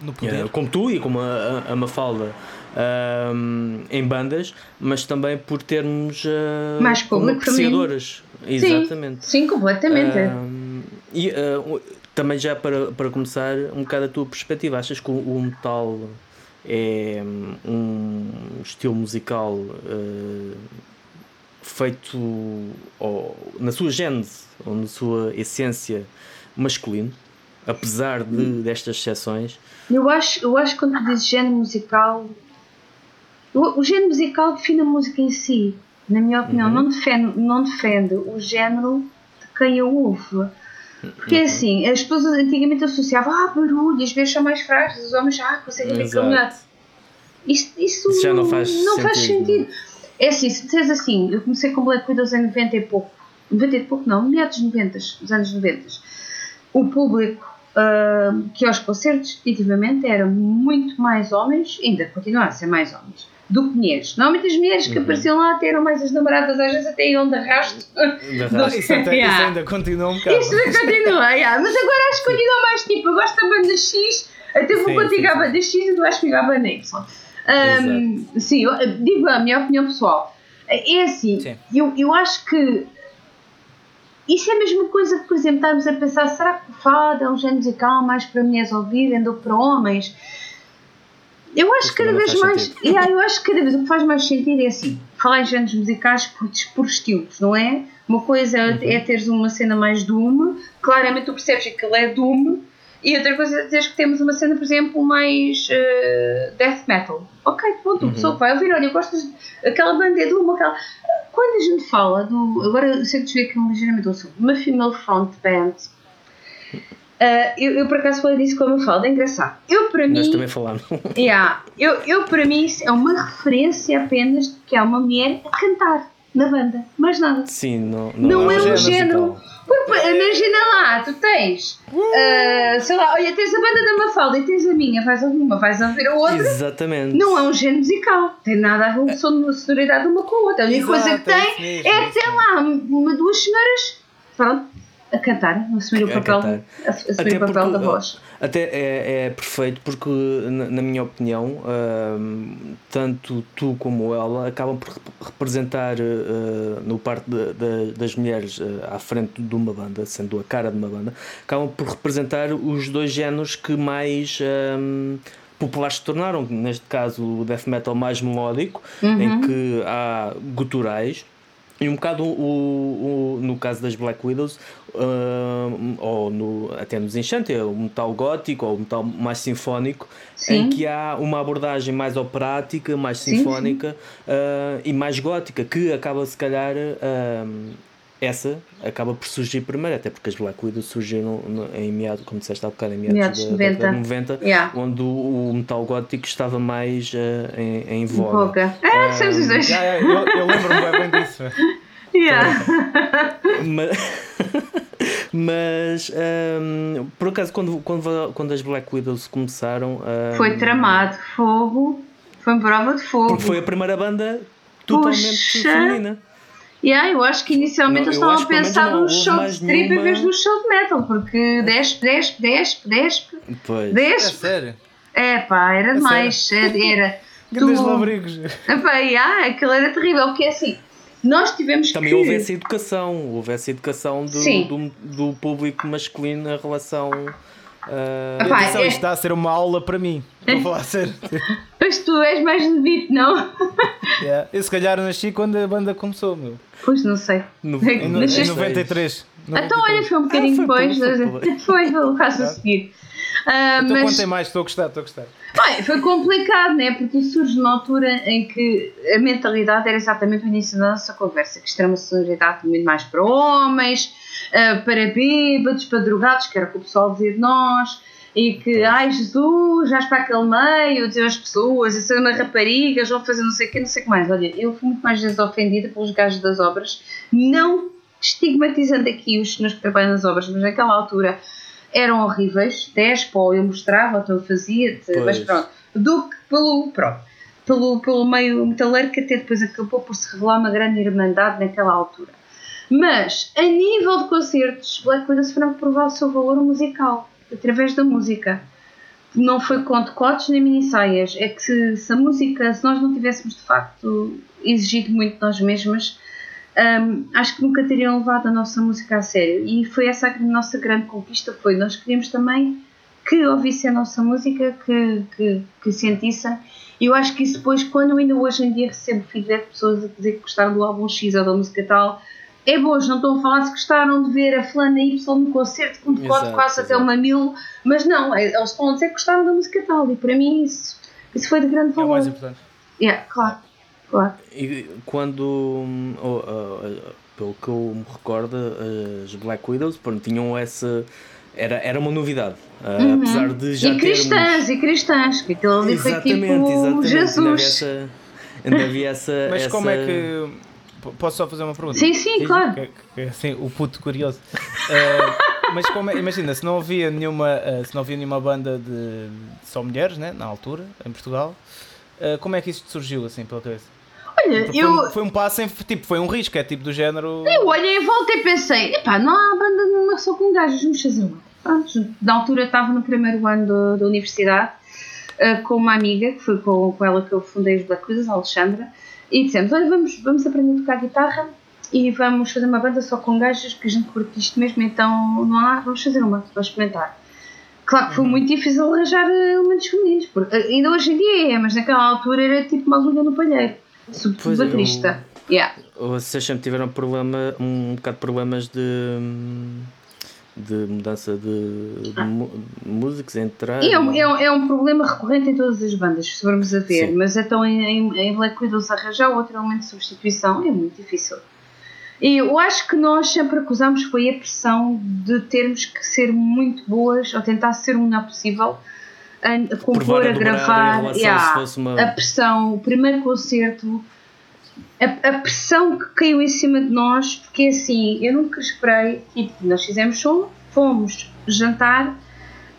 No eh, poder. como tu e como a, a- a Mafalda ahm, em bandas, mas também por termos ah, Mais público apreciadoras. Exatamente. Sim, completamente. Ahm, e o- também já para, para começar, um bocado a tua perspectiva, achas que o, o metal é um estilo musical ah, feito ou, na sua gênese ou na sua essência masculino, apesar de, destas exceções? Eu acho, eu acho que quando dizes género musical, o, o género musical define a música em si. Na minha opinião, Uhum. não, defende, não defende o género de quem a ouve. Porque é assim, as pessoas antigamente associavam ah, barulho, as vezes são mais frágeis, os homens ah, conseguem ver aquilo. Exato. Isso, isso, já não faz não faz sentido, sentido. É assim, se disseres assim, eu comecei com Black Widows em 90 e pouco, 90 e pouco não, meados dos 90, dos anos 90. O público que aos concertos, efetivamente, era muito mais homens, ainda continua a ser mais homens, do que mulheres. Normalmente as mulheres que Uhum. apareciam lá até eram mais as namoradas, às vezes até iam de arrasto. Ah, raça. [LAUGHS] isso, até- Yeah. isso ainda continua um bocado. Isto ainda continua, yeah. mas agora acho que continua mais tipo, eu gosto da banda X, até vou contigo à banda X e tu vais comigo à banda Y. Ahm, sim, eu, digo a minha opinião pessoal. É assim, Sim. eu, eu acho que isso é a mesma coisa que, por exemplo, estarmos a pensar, será que o fado é um género musical mais para mulheres ouvirem do que para homens? Eu acho que cada vez mais. Yeah, eu acho que cada vez o que faz mais sentido é assim: falar em géneros musicais por, por estilos, não é? Uma coisa é, Uhum. é teres uma cena mais doom, claramente tu percebes que aquilo é doom, e outra coisa é dizeres que temos uma cena, por exemplo, mais eh, death metal. Ok, ponto, Uhum. a pessoa vai ouvir, olha, eu gosto de, aquela banda é doom, aquela. Quando a gente fala do. Agora eu sei que desviei aqui um ligeiramente do assunto, uma female front band. eh, eu, eu por acaso falei disso como eu falo, é engraçado. Eu para Nós mim. também falámos. [LAUGHS] Yeah. Eu, eu, para mim, isso é uma referência apenas de que há uma mulher a cantar na banda, mais nada. Sim, não, Não, é é um género género. musical. Porque, imagina lá, tu tens, ah, sei lá, olha, tens a banda da Mafalda e tens a minha, vais ouvir uma, vais ouvir a outra. Exatamente. Não é um género musical, tem nada a ver com a son- sonoridade uma com a outra. A única coisa que é tem é, é sei lá, uma, duas senhoras, pronto, a cantar, a assumir o papel, assumir Até o papel porque, da voz. Até é, é perfeito porque, na, na minha opinião, tanto tu como ela acabam por rep- representar uh, no parte de- de- das mulheres uh, à frente de uma banda, sendo a cara de uma banda, acabam por representar os dois géneros que mais hum, populares se tornaram. Neste caso, o death metal mais melódico, Uhum. em que há guturais. E um bocado o, o- no caso das Black Widows, hum, ou no, até nos Enchante, é o metal gótico ou o metal mais sinfónico, Sim. em que há uma abordagem mais operática, mais Sim, sinfónica ah, e mais gótica, que acaba se calhar. hum, essa acaba por surgir primeiro, até porque as Black Widows surgiram no- em meados, como disseste há bocado, em meados, da de década de 90. 90, Yeah. onde o, o metal gótico estava mais ah, em, em voga. Boca. Ah, somos os dois. Yeah, yeah, eu eu lembro-me bem disso. Yeah. [LAUGHS] [LAUGHS] mas, mas hum, por acaso quando, quando, quando as Black Widows começaram hum, Foi tramado, fogo, foi uma prova de fogo. porque foi a primeira banda totalmente Puxa. feminina Yeah, eu acho que inicialmente Não, eles eu estavam a pensar num show de strip em nenhuma- vez de um show de metal, porque despe, despe, despe, despe, pois. É despe. sério. É pá, era demais. Era. era [LAUGHS] Grandes tu, labrigos. Epá, yeah, aquilo era terrível, porque é assim, nós tivemos também que. houve essa educação houve essa educação do, do, do público masculino em relação Uh, Epá, atenção, é... isto está a ser uma aula para mim. Estou a falar sério. [LAUGHS] Pois tu és mais beat, não? [LAUGHS] Yeah. Eu se calhar nasci quando a banda começou, meu. Pois não sei. No, em, no, em 93. Então olha, foi um bocadinho ah, foi, depois. Foi, foi, [LAUGHS] foi o caso a seguir. Uh, então mas... contem mais, estou a gostar, estou a gostar. Bem, foi complicado, né? Porque surge numa altura em que a mentalidade era exatamente o início da nossa conversa, que extrema sonoridade muito mais para homens, uh, para bêbados, para drogados, que era o que o pessoal dizia de nós, e que, ai Jesus, vais para aquele meio, dizer as pessoas, isso é uma rapariga, vão fazer não sei o quê, não sei o que mais. Olha, eu fui muito mais vezes ofendida pelos gajos das obras, não estigmatizando aqui os senhores que trabalham nas obras, mas naquela altura eram horríveis, 10 pó eu mostrava, então eu fazia, mas pronto, do que pelo, pronto, pelo, pelo meio metaleiro que até depois acabou por se revelar uma grande irmandade naquela altura. Mas, a nível de concertos, Black Widow foram provar o seu valor musical, através da música. Não foi com decotes nem mini-saias, é que se, se a música, se nós não tivéssemos de facto exigido muito de nós mesmas, um, acho que nunca teriam levado a nossa música a sério. E foi essa a nossa grande conquista, foi nós queríamos também que ouvissem a nossa música, que, que, que sentissem. E eu acho que isso depois, quando ainda hoje em dia recebo feedback de pessoas a dizer que gostaram do álbum X ou da música tal, é bom, não estão a falar se gostaram de ver a fulana Y no concerto com decote quase até uma mil, mas não, é, eles estão a dizer que gostaram da música tal. E para mim isso, isso foi de grande valor. É o mais importante. Yeah, claro. Claro. E quando, oh, oh, pelo que eu me recordo, as Black Widows pronto, tinham essa. Era, era uma novidade. Uh, uhum. Apesar de já e cristãs, termos... e cristãs, que aquilo ali foi tipo exatamente. Jesus. Ainda havia essa. essa Mas essa... como é que. Posso só fazer uma pergunta? Sim, sim, claro. Que, que, assim, o puto curioso. Uh, mas como é, imagina, se não havia nenhuma, uh, se não havia nenhuma banda de, de só mulheres, né, na altura, em Portugal, uh, como é que isto surgiu assim pela cabeça? Olha, foi, eu. Um, foi um passo em. Tipo, foi um risco, é tipo do género. Eu olhei em volta e pensei: epá, não há banda nenhuma só com gajos, vamos fazer uma. Pronto, na altura estava no primeiro ano da universidade com uma amiga, que foi com, com ela que eu fundei os Black Widows, a Alexandra, e dissemos: olha, vamos, vamos aprender a tocar guitarra e vamos fazer uma banda só com gajos, que a gente curte isto mesmo, então não há, vamos fazer uma, vamos experimentar. Claro que foi uhum. muito difícil arranjar elementos femininos, porque ainda hoje em dia é, mas naquela altura era tipo uma agulha no palheiro sobretudo baterista. Yeah. Vocês sempre tiveram problema, um bocado de problemas de de mudança de, de ah. músicos entrar. É um, é, um, é um problema recorrente em todas as bandas, se formos a ver, Sim. mas então em, em, em Black Widows arranjar outro elemento de substituição é muito difícil. E eu acho que nós sempre acusamos foi a pressão de termos que ser muito boas ou tentar ser o melhor possível a, compor, a, a gravar, yeah, uma... a pressão, o primeiro concerto, a, a, pressão que caiu em cima de nós, porque assim, eu nunca esperei, tipo, nós fizemos som, fomos jantar,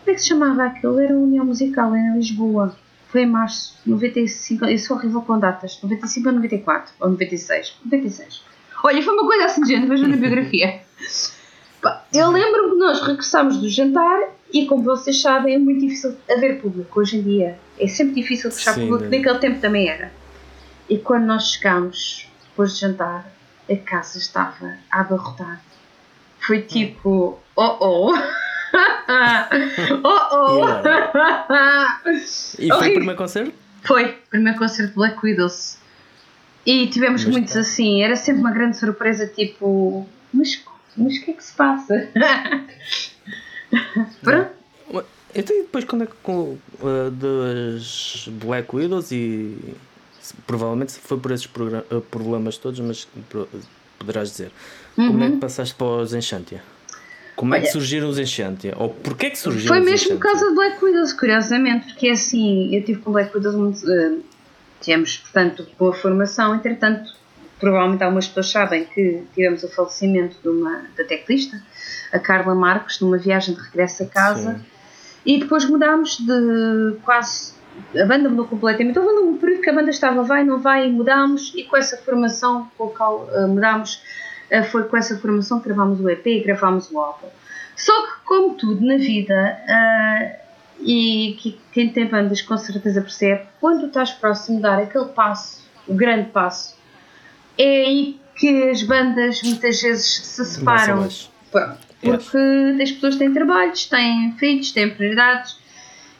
como é que se chamava aquilo? Era uma União Musical em Lisboa, foi em março, 95, eu sou horrível com datas, 95 ou 94, ou 96, 96. Olha, foi uma coisa assim de gente, vejo na biografia. Eu lembro que nós regressámos do jantar e como vocês sabem, é muito difícil haver público hoje em dia. É sempre difícil puxar Sim, público, né? naquele tempo também era. E quando nós chegámos, depois de jantar, a casa estava a abarrotar. Foi tipo, oh oh! [LAUGHS] oh oh! e foi o primeiro concerto? Foi, primeiro concerto de Black Widows. E tivemos mas muitos tá. assim, era sempre uma grande surpresa, tipo, mas, mas o que é que se passa? [LAUGHS] Pronto. Então, e depois quando é que com uh, das Black Widows e provavelmente foi por esses uh, problemas todos, mas poderás dizer. Uhum. Como é que uhum. passaste para os Enchantia? Como Olha, é que surgiram os Enchantia? Ou porquê que surgiram Foi mesmo por causa do Black Widows, curiosamente, porque é assim, eu tive com Black Widows muito. Uh, tivemos, portanto, boa formação, entretanto, provavelmente algumas pessoas sabem que tivemos o falecimento de uma, da teclista a Carla Marques numa viagem de regresso a casa Sim. e depois mudámos de quase a banda mudou completamente. Houve um período que a banda estava vai, não vai, e mudámos, e com essa formação com a qual uh, mudámos, uh, foi com essa formação que gravámos o EP e gravámos o álbum. Só que, como tudo na vida, uh, e que quem tem bandas com certeza percebe, quando estás próximo de dar aquele passo, o grande passo, é aí que as bandas muitas vezes se separam. porque as pessoas têm trabalhos, têm filhos, têm prioridades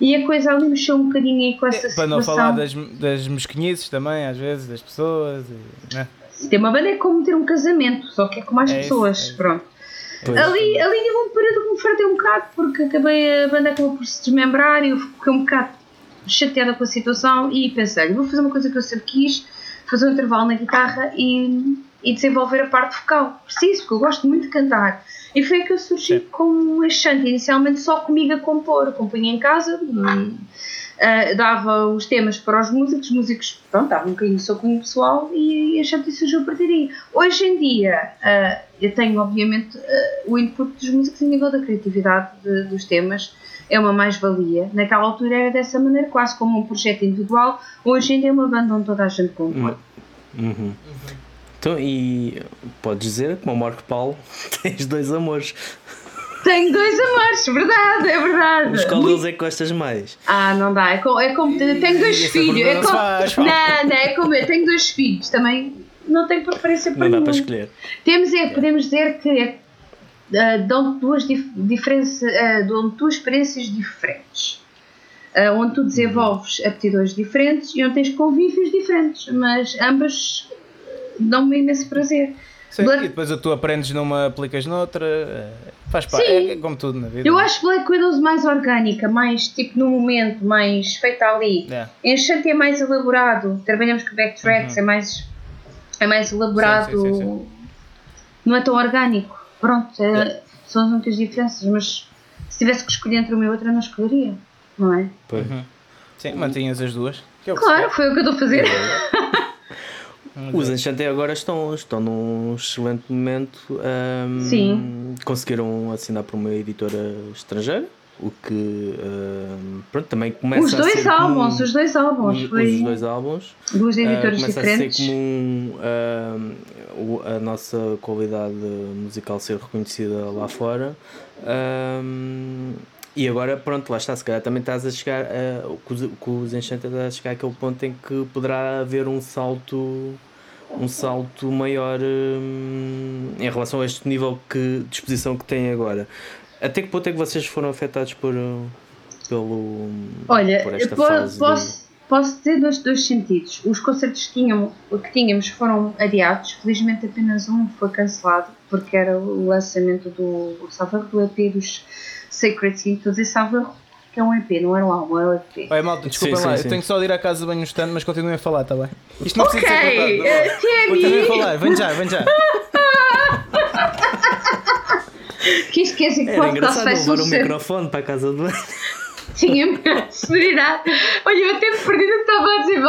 e a coisa ali mexeu um bocadinho aí com essa é, situação. Para não falar das, das mesquinhices também, às vezes, das pessoas. E, né? Ter uma banda é como ter um casamento, só que é com mais é pessoas. Isso, é pronto. Pois. Ali, ali tive um período que me fartei um bocado porque acabei a banda acabou por se desmembrar e eu fiquei um bocado chateada com a situação e pensei, vou fazer uma coisa que eu sempre quis, fazer um intervalo na guitarra e, e desenvolver a parte vocal. Preciso, porque eu gosto muito de cantar. E foi que eu surgi Sim. como achante, inicialmente só comigo a compor. Compunha em casa, uh, dava os temas para os músicos, os músicos, pronto, davam um bocadinho do seu cunho pessoal e a chante surgiu a partir daí. Hoje em dia, uh, eu tenho, obviamente, uh, o input dos músicos a nível da criatividade de, dos temas é uma mais-valia. Naquela altura era dessa maneira, quase como um projeto individual. Hoje em dia é uma banda onde toda a gente compõe. Uhum. Uhum. Então, e podes dizer, como o Marco Paulo, [LAUGHS] tens dois amores. Tenho dois amores, verdade, é verdade. Mas qual deles é que gostas mais? Ah, não dá. É como, é como tenho dois filhos. É como, faz, não, não, é como eu tenho dois filhos. Também não tenho preferência para Não dá para escolher. Temos, é, podemos dizer que é, uh, dão duas, dif, diferença, uh, dão duas experiências diferentes. Uh, onde tu desenvolves aptidões diferentes e onde tens convívios diferentes, mas ambas dão-me imenso prazer. Sim, Black... E depois tu aprendes numa, aplicas noutra, eh, faz parte, é, é como tudo na vida. Eu acho Black Widows mais orgânica, mais tipo no momento, mais feita ali. Yeah. Enchante é mais elaborado, trabalhamos com backtracks, uhum. é, mais, é mais elaborado, sim, sim, sim, não é tão orgânico. Pronto, é, yeah. são muitas diferenças, mas se tivesse que escolher entre uma e outra, não escolheria, não é? Uhum. Sim, mantinhas as duas. É claro, foi o que eu estou a fazer. Os Enchanté agora estão, estão num excelente momento. Um, Sim. Conseguiram assinar por uma editora estrangeira, o que um, pronto, também começa os dois a ser álbuns, os dois álbuns, foi os dois álbuns, duas editoras uh, começa diferentes. a ser comum uh, a nossa qualidade musical ser reconhecida lá fora. Um, e agora, pronto, lá está, se calhar também estás a chegar, uh, com os Enchanted a chegar àquele ponto em que poderá haver um salto um salto maior um, em relação a este nível que, de exposição que têm agora. Até que ponto é que vocês foram afetados por, pelo, Olha, por esta posso, fase? Posso, posso dizer nos dois sentidos. Os concertos que, tinham, que tínhamos foram adiados, felizmente apenas um foi cancelado, porque era o lançamento do, do EP dos Sacred Sea, estou a dizer salvo que é um EP, não um é um EP. Olha, malta, desculpem sim, lá, sim, eu tenho só de ir à casa de banho um stand, mas continuem a falar, está bem? Isto não precisa okay. ser contado. Uh, continuem a falar, vem já, vem já. [LAUGHS] que isto quer dizer que Era engraçado levar um microfone para a casa de banho. Tinha [LAUGHS] muita severidade. Olha, eu até me perdi o que estava a dizer,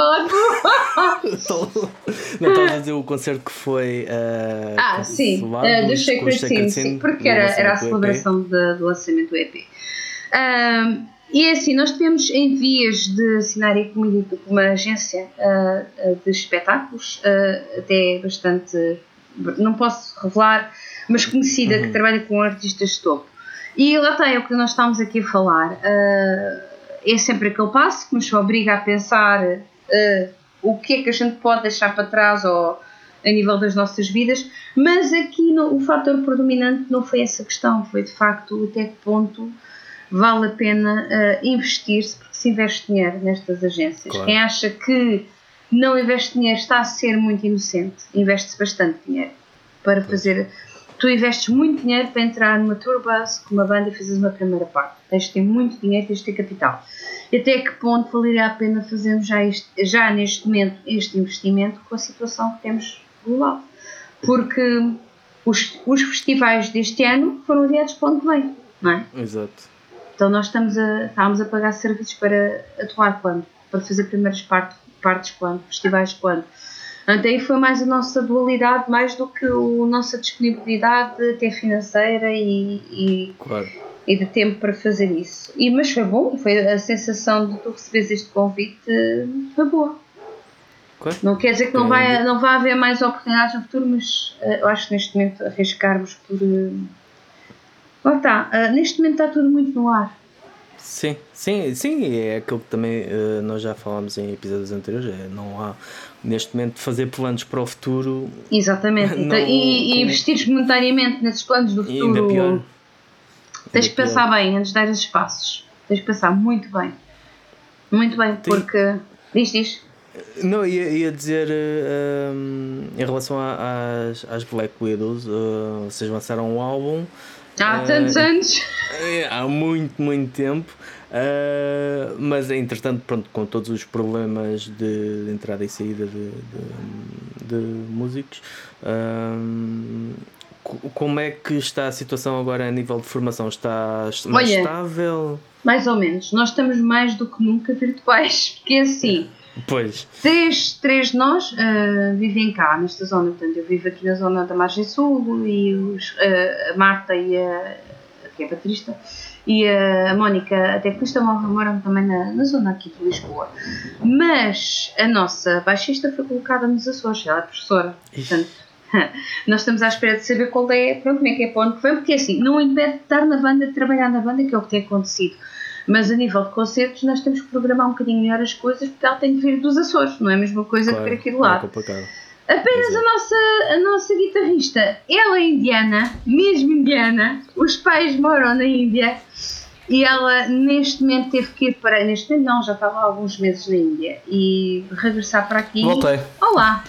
Não estava a dizer o concerto que foi. Uh, ah, sim, uh, do Sacred sim, porque era, era a celebração de, do lançamento do EP. Um, e é assim, nós tivemos em vias de assinar com uma agência uh, de espetáculos, uh, até bastante, não posso revelar, mas conhecida, uhum. que trabalha com artistas de topo. E lá está, é o que nós estamos aqui a falar. Uh, é sempre aquele passo que nos obriga a pensar o que é que a gente pode deixar para trás ou a nível das nossas vidas, mas aqui no, o fator predominante não foi essa questão, foi de facto até que ponto vale a pena uh, investir-se, porque se investe dinheiro nestas agências. Claro. Quem acha que não investe dinheiro está a ser muito inocente, investe-se bastante dinheiro para fazer. Tu investes muito dinheiro para entrar numa tour bus com uma banda e fazes uma primeira parte. Tens de ter muito dinheiro, tens de ter capital. E até que ponto valeria a pena fazermos já, este, já neste momento este investimento com a situação que temos global? Porque os, os festivais deste ano foram adiados para o ano que vem, não é? Exato. Então nós estamos a, estávamos a pagar serviços para atuar quando? Para fazer primeiras partes, partes quando? Festivais quando? Então aí foi mais a nossa dualidade, mais do que a nossa disponibilidade até financeira e, e, claro. e de tempo para fazer isso. E, mas foi bom, foi a sensação de tu receberes este convite foi boa. Claro. Não quer dizer que não vai, não vai haver mais oportunidades no futuro, mas uh, eu acho que neste momento arriscarmos por. Uh, Lá está, uh, neste momento está tudo muito no ar. Sim, sim, sim, é aquilo que também uh, nós já falámos em episódios anteriores, é, não há neste momento fazer planos para o futuro. Exatamente, [LAUGHS] não, e, e investir monetariamente nesses planos do futuro. Ainda pior. Tens que pensar bem antes de dar os espaços. Tens que pensar muito bem. Muito bem, porque. Diz, diz. Não, ia, ia dizer uh, um, em relação às, às Black Widows, uh, vocês lançaram um álbum. Há tantos anos! Há muito, muito tempo. Uh, mas entretanto, pronto, com todos os problemas de, de entrada e saída de, de, de músicos, uh, como é que está a situação agora a nível de formação? Está mais Olha, estável? Mais ou menos. Nós estamos mais do que nunca virtuais, [LAUGHS] porque é assim. Pois. Três, três de nós uh, vivem cá, nesta zona. Portanto, eu vivo aqui na zona da Margem Sul e os, uh, a Marta e a, que é baterista e a Mónica, até que estão moram também na, na zona aqui de Lisboa. Mas a nossa baixista foi colocada nos Açores, ela é professora. Portanto, [LAUGHS] nós estamos à espera de saber qual é, pronto, como é que é para onde que vem, porque assim, não impede de estar na banda, de trabalhar na banda, que é o que tem acontecido. Mas a nível de concertos, nós temos que programar um bocadinho melhor as coisas, porque ela tem de vir dos Açores, não é a mesma coisa claro, que vir aqui do lado. É Apenas a nossa, a nossa guitarrista, ela é indiana, mesmo indiana, os pais moram na Índia e ela neste momento teve que ir para. Neste momento não, já estava há alguns meses na Índia e regressar para aqui. Voltei. Olá!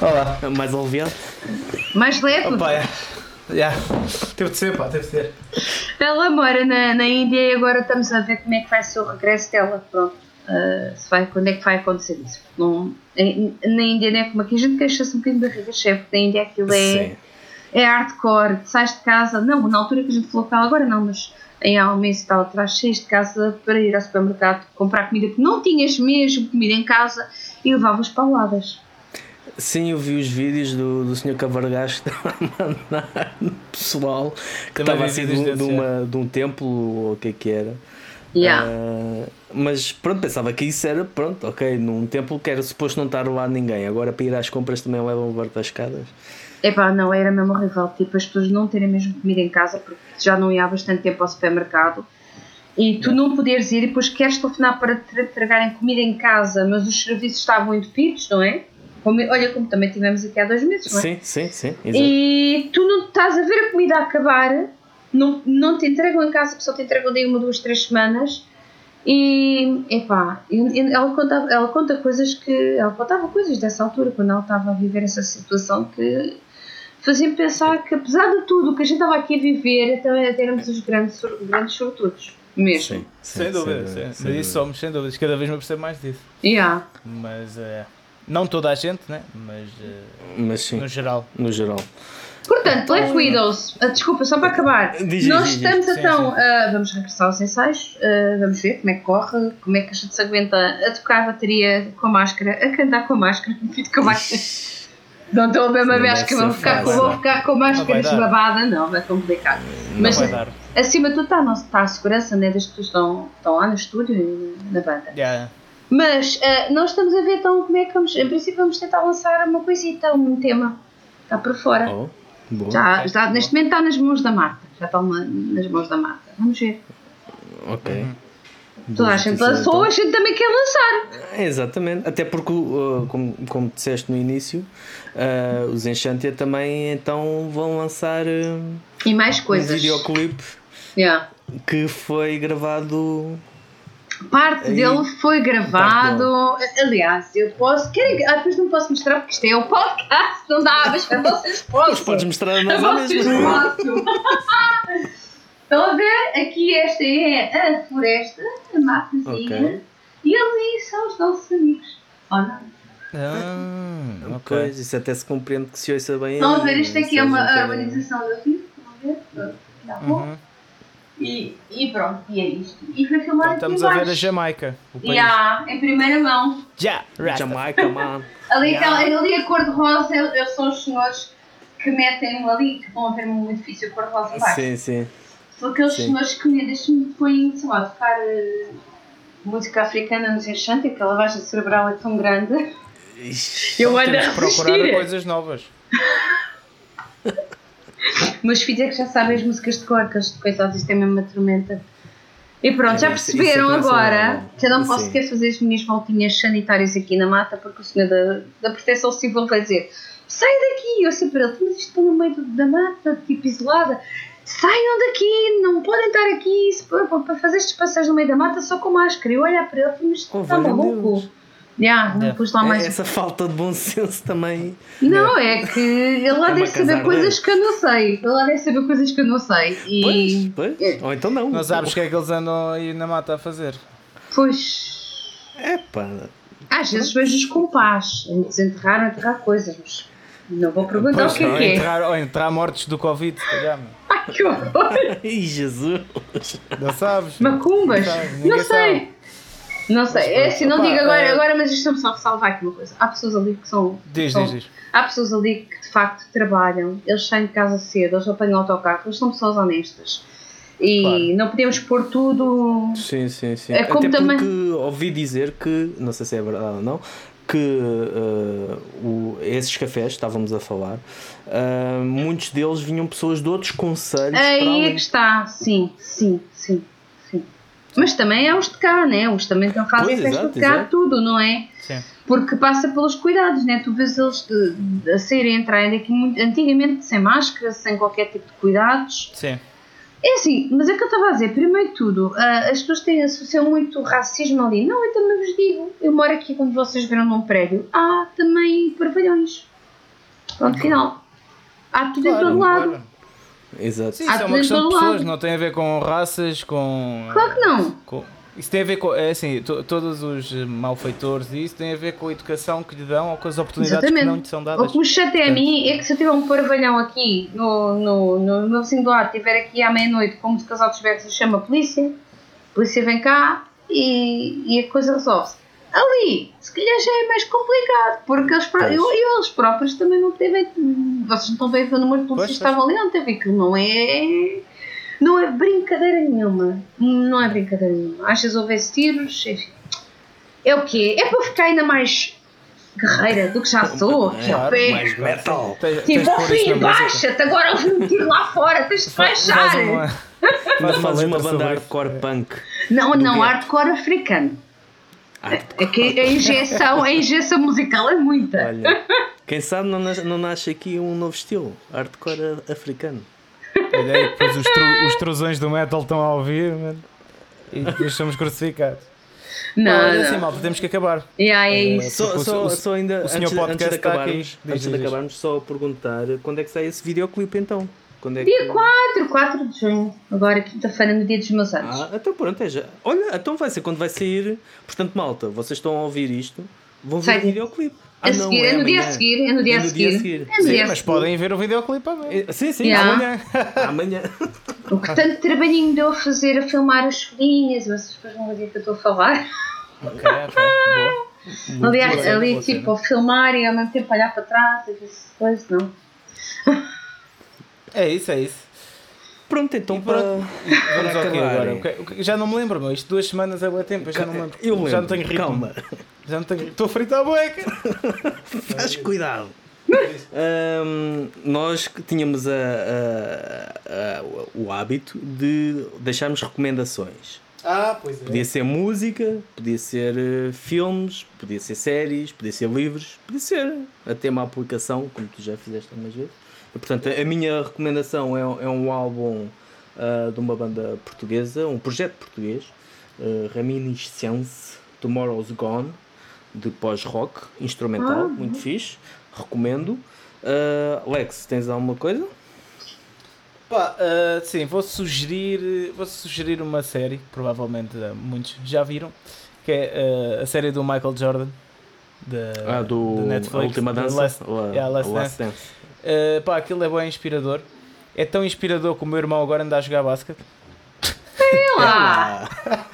Olá. Mais aliviado? Mais leve? Opa, é. Yeah. Teve de ser, pá, teve de ser. Ela mora na, na Índia e agora estamos a ver como é que vai ser o regresso dela. Pronto. Uh, se vai, quando é que vai acontecer isso? Não, na Índia não é como aqui, a gente queixa-se um bocadinho da barriga chefe, porque na Índia aquilo é, é hardcore, sais de casa, não, na altura que a gente falou cá, agora não, mas em há um mês e tal atrás, saís de casa para ir ao supermercado comprar comida, porque não tinhas mesmo comida em casa e levavas pauladas. Sim, eu vi os vídeos do, do Sr. Cavargas que estava a mandar no [LAUGHS] pessoal que estava assim de, de, uma, de um templo ou o que é que era. Yeah. Uh, mas pronto, pensava que isso era pronto, ok, num templo que era suposto não estar lá ninguém. Agora para ir às compras também levam o das escadas. Epá, não, era mesmo horrível. Tipo, as pessoas não terem mesmo comida em casa porque já não ia há bastante tempo ao supermercado e tu não poderes ir e depois queres telefonar para te entregarem comida em casa, mas os serviços estavam entupidos, não é? Como, olha, como também tivemos aqui há dois meses, não é? Sim, sim, sim. Exato. E tu não estás a ver a comida a acabar, não, não te entregam em casa, a pessoa te entregam de uma, duas, três semanas e, epá, ela conta, ela conta coisas que. Ela contava coisas dessa altura, quando ela estava a viver essa situação, que fazia-me pensar que, apesar de tudo o que a gente estava aqui a viver, também éramos os grandes, grandes sortudos. Mesmo. Sim, sim, sem dúvida. Sem, sem, sem somos, sem dúvidas. Cada vez me percebo mais disso. Yeah. Mas. É, não toda a gente, né? mas, mas sim, no geral. No geral. Portanto, Black Widows, uh, desculpa, só para acabar, diz, nós diz, estamos diz. então, sim, sim. Uh, vamos regressar aos ensaios, uh, vamos ver como é que corre, como é que a gente se aguenta a tocar a bateria com a máscara, a cantar com a máscara, [LAUGHS] com a máscara. Não estou a ver uma vez que vou ficar, com, vou ficar com máscara desbabada, não, vai complicado. Não Mas acima de tudo está, está a segurança né, das pessoas que estão, estão lá no estúdio e na banda. Yeah. Mas uh, nós estamos a ver então como é que vamos. Em princípio vamos tentar lançar uma coisita, um tema. Está por fora. Oh. Boa. Já, já, neste momento está nas mãos da Marta. Já está nas mãos da Marta. Vamos ver. Ok. Uhum. Toda a gente lançou, então. a gente também quer lançar. Exatamente, até porque, uh, como, como disseste no início, uh, os Enchantia também então vão lançar uh, e mais coisas. um videoclipe yeah. que foi gravado Parte Aí, dele foi gravado. Aliás, eu posso. Querem, ah, depois não posso mostrar porque isto é o um podcast, não dá, mas para vocês posso. Mas podes mostrar a nós a mesma. [LAUGHS] Estão a ver? Aqui esta é a floresta, a matazinha. Okay. E ali são os nossos amigos. Oh, não. Ah, ok. Isso até se compreende que se ouça bem. Estão a ver? Isto aqui é uma urbanização do Rio. Estão a ver? Dá bom. Uhum. E, e pronto, e é isto. E foi filmado então, Estamos a ver a Jamaica. O país. Yeah, em primeira mão. Já, yeah, Jamaica, man. [LAUGHS] ali, yeah. aquela, ali a cor de rosa, eles são os senhores que metem ali, que vão ver um edifício cor de rosa embaixo. Sim, sim. São aqueles sim. senhores que me deixam põem, sei lá, tocar uh, música africana nos enchantes, aquela lavagem cerebral é tão grande. Ixi, eu ando a procurar coisas novas. [LAUGHS] Meus filhos é que já sabem as músicas de cor, que eles coitados, isto é mesmo uma tormenta. E pronto, já perceberam agora que eu não posso querer fazer as minhas voltinhas sanitárias aqui na mata porque o senhor da, da proteção civil vai dizer sai daqui, eu sei para ele, mas isto está no meio da mata, tipo isolada. saiam daqui, não podem estar aqui para fazer estes passeios no meio da mata só com máscara. Eu olhar para ele mas está maluco. Deus. Já, não Yeah. pus lá É- mais. Essa falta de bom senso também. Não, é que ele lá É deve saber coisas que eu não sei. Ele lá deve saber coisas que eu não sei. E. Pois, pois. Ou então não. Não sabes o que é que eles andam aí na mata a fazer. Pois. É pá. Às vezes vejo-os com paz. Em desenterrar ou enterrar coisas, mas. Não vou perguntar Pois, o que é ou que é. entrar, ou entrar mortos do Covid, se calhar. Ai, que horror! [LAUGHS] Ai, Jesus. Não sabes? Macumbas? Não Não sei. Não sei, é assim, não Opa, digo agora, é- agora, mas isto me só ressalvar aqui uma coisa. Há pessoas ali que são. Diz, são- diz, diz. Há pessoas ali que de facto trabalham, eles saem de casa cedo, eles apanham autocarro, eles são pessoas honestas. E Claro. não podemos pôr tudo. Sim, sim, sim. É como Até também- porque ouvi dizer que, não sei se é verdade ou não, que eh, o- esses cafés, estávamos a falar, eh, muitos deles vinham pessoas de outros conselhos para Aí é que está, sim, sim, sim. Mas também é os de cá, né? Os também estão fazem Pois, festa exato, de cá, exato. tudo, não é? Sim. Porque passa pelos cuidados, né? Tu vês eles a saírem e entrarem daqui muito, antigamente sem máscara, sem qualquer tipo de cuidados. Sim. É assim, mas é que eu estava a dizer, primeiro de tudo, ah, as pessoas têm associam muito racismo ali. Não, eu também vos digo, eu moro aqui, como vocês viram num prédio, há também parvalhões. Ponto final. Há tudo em todo lado. claro. Exato. Sim, isso é uma questão de pessoas, lado. não tem a ver com raças, com. Claro que não. com- Isso tem a ver com. É assim, to- todos os malfeitores e isso tem a ver com a educação que lhe dão ou com as oportunidades que Exatamente. não lhe são O dadas. que me chateia a mim é que se eu tiver um parvalhão aqui no, no, no meu vizinho do lado, estiver aqui à meia-noite com muitos casal de berros, chama a polícia, a polícia vem cá e, e a coisa resolve-se. Ali, se calhar já é mais complicado, porque eles, pró- eu, eles próprios também não teve. Vocês não estão bem a ver o número de polícias que estavam ali ontem, vi que não é. Não é brincadeira nenhuma. Não é brincadeira nenhuma. Vezes houvesse tiros, enfim. É o quê? É para ficar ainda mais guerreira do que já [LAUGHS] sou. ao Claro, pé. mais metal. Tens, Tipo, oh filho, baixa-te, agora ouvi um tiro lá fora, tens de baixar. faz uma- Ainda faz fazes uma banda hardcore punk. Não, não, hardcore africano. É que a injeção, a injeção musical é muita. Olha, quem sabe não nasce, não nasce aqui um novo estilo, hardcore africano. Olha aí, depois os, tru, os truzões do metal estão a ouvir mano, e depois somos crucificados. Não, assim, malta, temos que acabar. Yeah, é Eh, isso. Só, Porque o- só, só ainda, o senhor antes, podcast antes de está aqui. acabarmos, Diz, antes diz, de diz. acabarmos, só perguntar quando é que sai esse videoclipe então? Quando é Dia que... 4, 4 de junho. Agora, quinta-feira, no dia dos meus anos. Ah, então pronto, é já. Olha, então vai ser quando vai sair. Portanto, malta, vocês estão a ouvir isto, vão ver Sai o videoclipe. a seguir, é, no dia a amanhã. seguir, é no dia É a seguir. dia a seguir. É no Sim, dia a mas podem ver o videoclipe também. É, Sim, sim, Yeah. amanhã. [LAUGHS] amanhã. O que tanto trabalhinho deu a fazer, a filmar as folhinhas, vocês depois vão ver o que eu estou a falar. Ok, ok, boa. [LAUGHS] Aliás, ali tipo a filmar e ao mesmo tempo olhar para trás e ver se coisa, não. [LAUGHS] É isso, é isso. Pronto, então para. pronto. [LAUGHS] para Vamos acabar. agora? O o que- Já não me lembro, meu. Isto duas semanas é bué tempo, eu já não me lembro. Eu lembro. Já não tenho ritmo. Calma. [LAUGHS] Já não tenho Estou a fritar a boeca. [LAUGHS] Faz cuidado. Ahm, nós tínhamos a- a- a- o hábito de deixarmos recomendações. Ah, pois Podia ser música, podia ser eh, filmes, podia ser séries, podia ser livros, podia ser até uma aplicação, como tu já fizeste algumas vezes. Portanto, a minha recomendação é, é um álbum ah, de uma banda portuguesa, um projeto português, uh, Reminiscence Tomorrow's Gone, de pós-rock, instrumental, Ah. muito fixe, recomendo. Ah, Lex, tens alguma coisa? Pá, ah, sim, vou sugerir, vou sugerir uma série, que provavelmente ah, muitos já viram, que é ah, a série do Michael Jordan, da Ah, do Netflix, A Última da Dança? Last- a- yeah, Last a Last Dance. Uh, pá, aquilo é bem inspirador. É tão inspirador que o meu irmão agora anda a jogar basquete. Sei lá. [LAUGHS]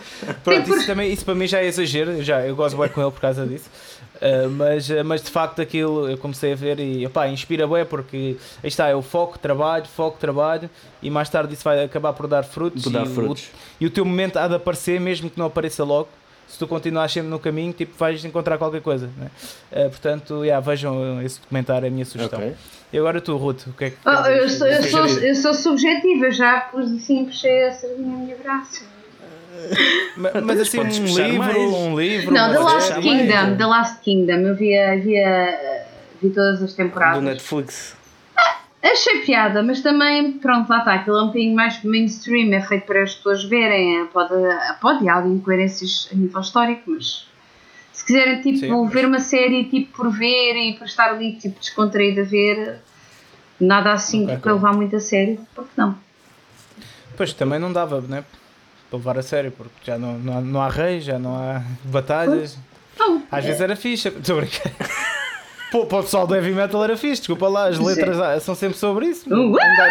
Pronto, por- isso, também, isso para mim já é exagero. Eu, já, eu gosto bem com ele por causa disso. Uh, mas, uh, mas de facto aquilo eu comecei a ver e opá, inspira bem porque aí está, é o foco, trabalho, foco, trabalho e mais tarde isso vai acabar por dar frutos, Por dar e, o- frutos. e o teu momento há de aparecer mesmo que não apareça logo. Se tu continuares sempre no caminho, tipo, vais encontrar qualquer coisa. Né? Uh, portanto, yeah, vejam esse documentário, é a minha sugestão. Ok. E agora tu, Ruth, o que é que Oh, eu, sou, eu, sou, eu sou subjetiva, já pus assim, puxei a sardinha à minha graça. Ma- Mas assim, um livro, mais. um livro. Não, The Last mais, Kingdom, é. The Last Kingdom, eu vi, vi, vi todas as Do temporadas. Netflix. Achei piada, mas também, pronto, lá está, aquilo é um bocadinho mais mainstream, é feito para as pessoas verem, é, pode, pode há incoerências a nível histórico, mas se quiserem tipo, Sim, ver uma série tipo, por ver e por estar ali tipo, descontraído a ver, nada assim Ok. para levar muito a sério, porque não? Pois também não dava, né? Para levar a sério, porque já não, não, há, não há reis, já não há batalhas. Às vezes era fixe. [LAUGHS] Estou a brincar. Pô, para o pessoal do heavy metal era fixe, desculpa lá, as letras ah, são sempre sobre isso. Uh, Andar,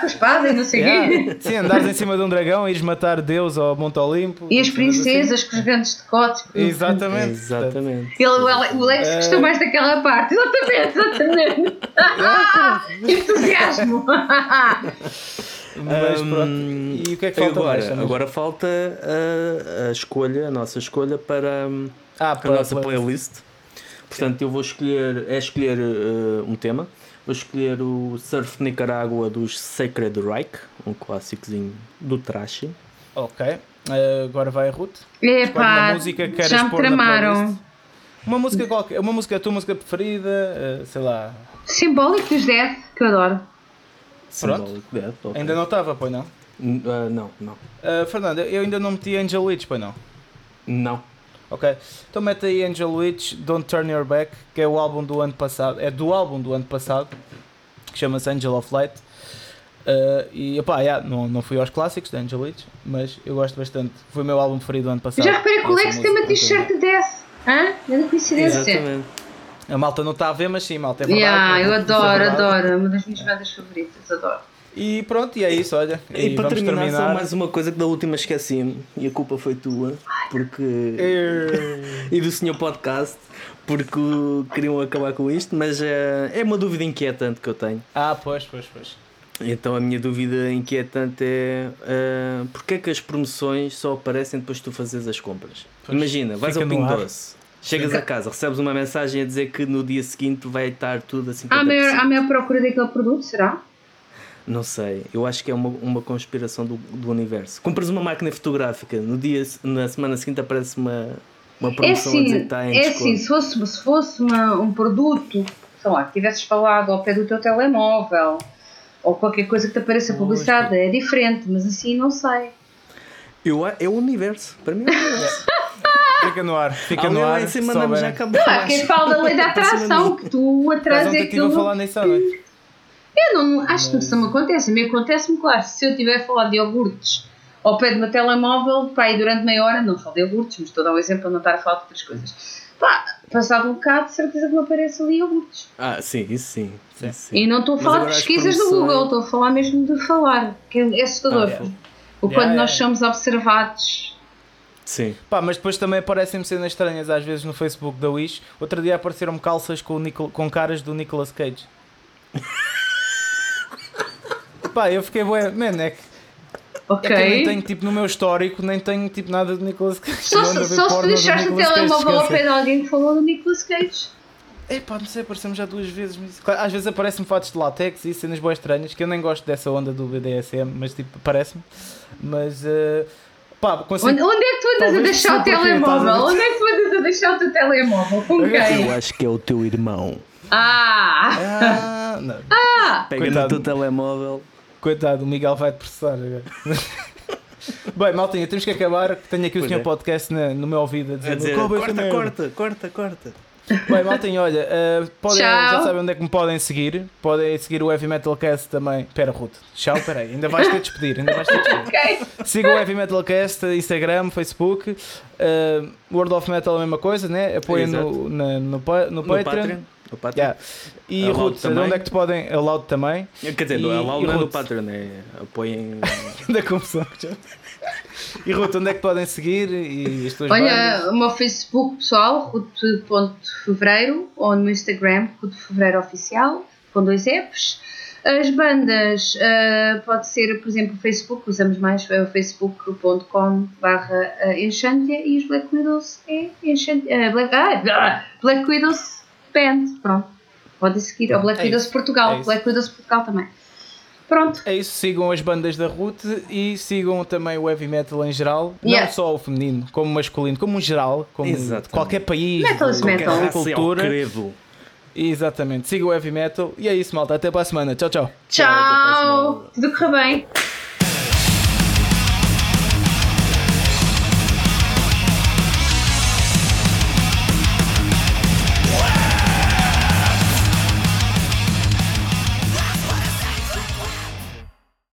com espada e não sei o quê. yeah, sim, andares em cima de um dragão e ires matar Deus ao Monte Olimpo. E as assim. princesas com os grandes decotes. Exatamente. Exatamente. Ele, o o Alex Eh, gostou mais daquela parte. Exatamente, exatamente. [LAUGHS] Entusiasmo. Mas Hum, pronto. E o que é que falta agora, mais? Agora falta a, a escolha, a nossa escolha para hum, ah, a para nossa playlist. Portanto, eu vou escolher, é escolher uh, um tema. Vou escolher o Surf Nicarágua dos Sacred Reich, um clássicozinho do trash. Ok. Eh, agora vai a Ruth. Epá, uma música que queres já me pôr na tramaram. Uma música qualquer, uma música, a tua música preferida, eh, sei lá. Simbólico dos Death, que eu adoro. Pronto. Death, ok. Ainda não estava, pois não? N- uh, não, não. Uh, Fernanda, eu ainda não meti Angel Witch, pois não? Não. Ok. Então mete aí Angel Witch, Don't Turn Your Back, que é o álbum do ano passado, é do álbum do ano passado, que chama-se Angel of Light. Uh, e opá, yeah, não, não fui aos clássicos da Angel Witch, mas eu gosto bastante. Foi o meu álbum preferido do ano passado. Já reparei que o Lex tem uma t-shirt de Death. Hã? Grande coincidência. Exatamente. A malta não está a ver, mas sim, malta, é verdade. Yeah, eu é adoro, verdade. adoro. É uma das minhas bandas favoritas, adoro. E pronto, e é isso, olha. E, para vamos terminar, terminar. só mais uma coisa que da última esqueci-me e a culpa foi tua, porque. [LAUGHS] E do senhor podcast, porque queriam acabar com isto, mas eh, é uma dúvida inquietante que eu tenho. Ah, pois, pois, pois. Então a minha dúvida inquietante é uh, porque é que as promoções só aparecem depois de tu fazes as compras? Pois, Imagina, vais ao Pingo ar. Doce, chegas a casa, recebes uma mensagem a dizer que no dia seguinte vai estar tudo assim. Há a maior, há a maior procura daquele produto, será? Não sei, eu acho que é uma, uma conspiração do, do universo. Compras uma máquina fotográfica, no dia, na semana seguinte aparece uma, uma É promoção a dizer assim, que está em é desconto. assim se fosse, se fosse uma- um produto, sei lá, que tivesses falado ao pé do teu telemóvel ou qualquer coisa que te apareça Pois, publicidade, é diferente, mas assim não sei. Eu, a- é o universo, para mim é o universo. [LAUGHS] Fica no ar, fica no ar. em cima se andamos já acabou. Não, quem fala da lei da atração, que tu atrás é estive a aquilo. falar nisso à noite. Eu não acho que isso não me acontece. A mim acontece-me, claro, se eu tiver a falar de iogurtes ao pé do meu telemóvel, pá, e durante meia hora, não falo de iogurtes, mas estou a dar um exemplo para não estar a falar de outras coisas. Pá, passado um bocado, de certeza que me aparece ali iogurtes. Ah, sim, isso sim. Sim. sim. E não estou a falar de pesquisas do Google, estou a falar mesmo de falar, que é assustador. Ah, é. O quando yeah, nós yeah. somos observados. Sim. Pá, mas depois também aparecem-me cenas estranhas às vezes no Facebook da Wish. Outro dia apareceram-me calças com, o Nicol- com caras do Nicolas Cage. [LAUGHS] Pá, eu fiquei bué, man, é que, Ok? é que eu nem tenho tipo no meu histórico, nem tenho tipo nada do Nicolas Cage. Só, se- só se deixaste o telemóvel ao pé de alguém que falou do Nicolas Cage. É pá, não sei, apareceu-me já duas vezes. Mas, claro, às vezes aparecem-me fatos de látex e cenas boas estranhas, que eu nem gosto dessa onda do BDSM, mas tipo, aparece-me. Mas, eh, pá, consigo... Onde, onde é que tu andas a deixar o telemóvel? a- Onde é que tu andas a deixar o teu telemóvel? Com Eu quem? acho que é o teu irmão. Ah! Ah, não. Pega Coitado. no teu telemóvel. Coitado, o Miguel vai te processar agora. [LAUGHS] Bem, maltinha, temos que acabar. que Tenho aqui o Pois senhor é. podcast na- no meu ouvido a dizer, A dizer, "Cobre esta corta, merda." corta, corta, corta. Bem, maltinha, olha, eh, podem, já sabem onde é que me podem seguir. Podem seguir o Heavy Metal Cast também. Pera, Ruth, tchau, peraí, ainda vais ter de despedir. Ainda vais ter de despedir. [LAUGHS] Ok. Sigam o Heavy Metal Cast, Instagram, Facebook. eh, World of Metal a mesma coisa, né? Apoiem no, na- no, no No Patreon. Patreon. No Patreon. Yeah. E A Loud Ruth, também. onde é que te podem. A Loud também. Quer dizer, E- Loud e não é Ruth? Patreon, é apoiem. da confusão. E Ruth, onde é que podem seguir? E as tuas bandas? Olha, o meu Facebook pessoal, ruto.fevereiro, ou no Instagram, oficial, com dois Fs. As bandas, ah, pode ser, por exemplo, o Facebook, usamos mais é o facebook.com barra ah, Enchantia e os Black Widows é Enchantia, ah, Black, ah, Black Widows Band, pronto. Podem seguir, ou Black É Widows Portugal, é. Black Widows Portugal também. Pronto, É isso, sigam as bandas da Ruth e sigam também o heavy metal em geral, Yeah. não só o feminino, como o masculino, como o geral, como Exatamente. qualquer país, Metal qualquer metal. Cultura. credo. Exatamente, siga o heavy metal e é isso, malta. Até para a semana. Tchau, tchau. Tchau! Tchau. Tudo correr bem.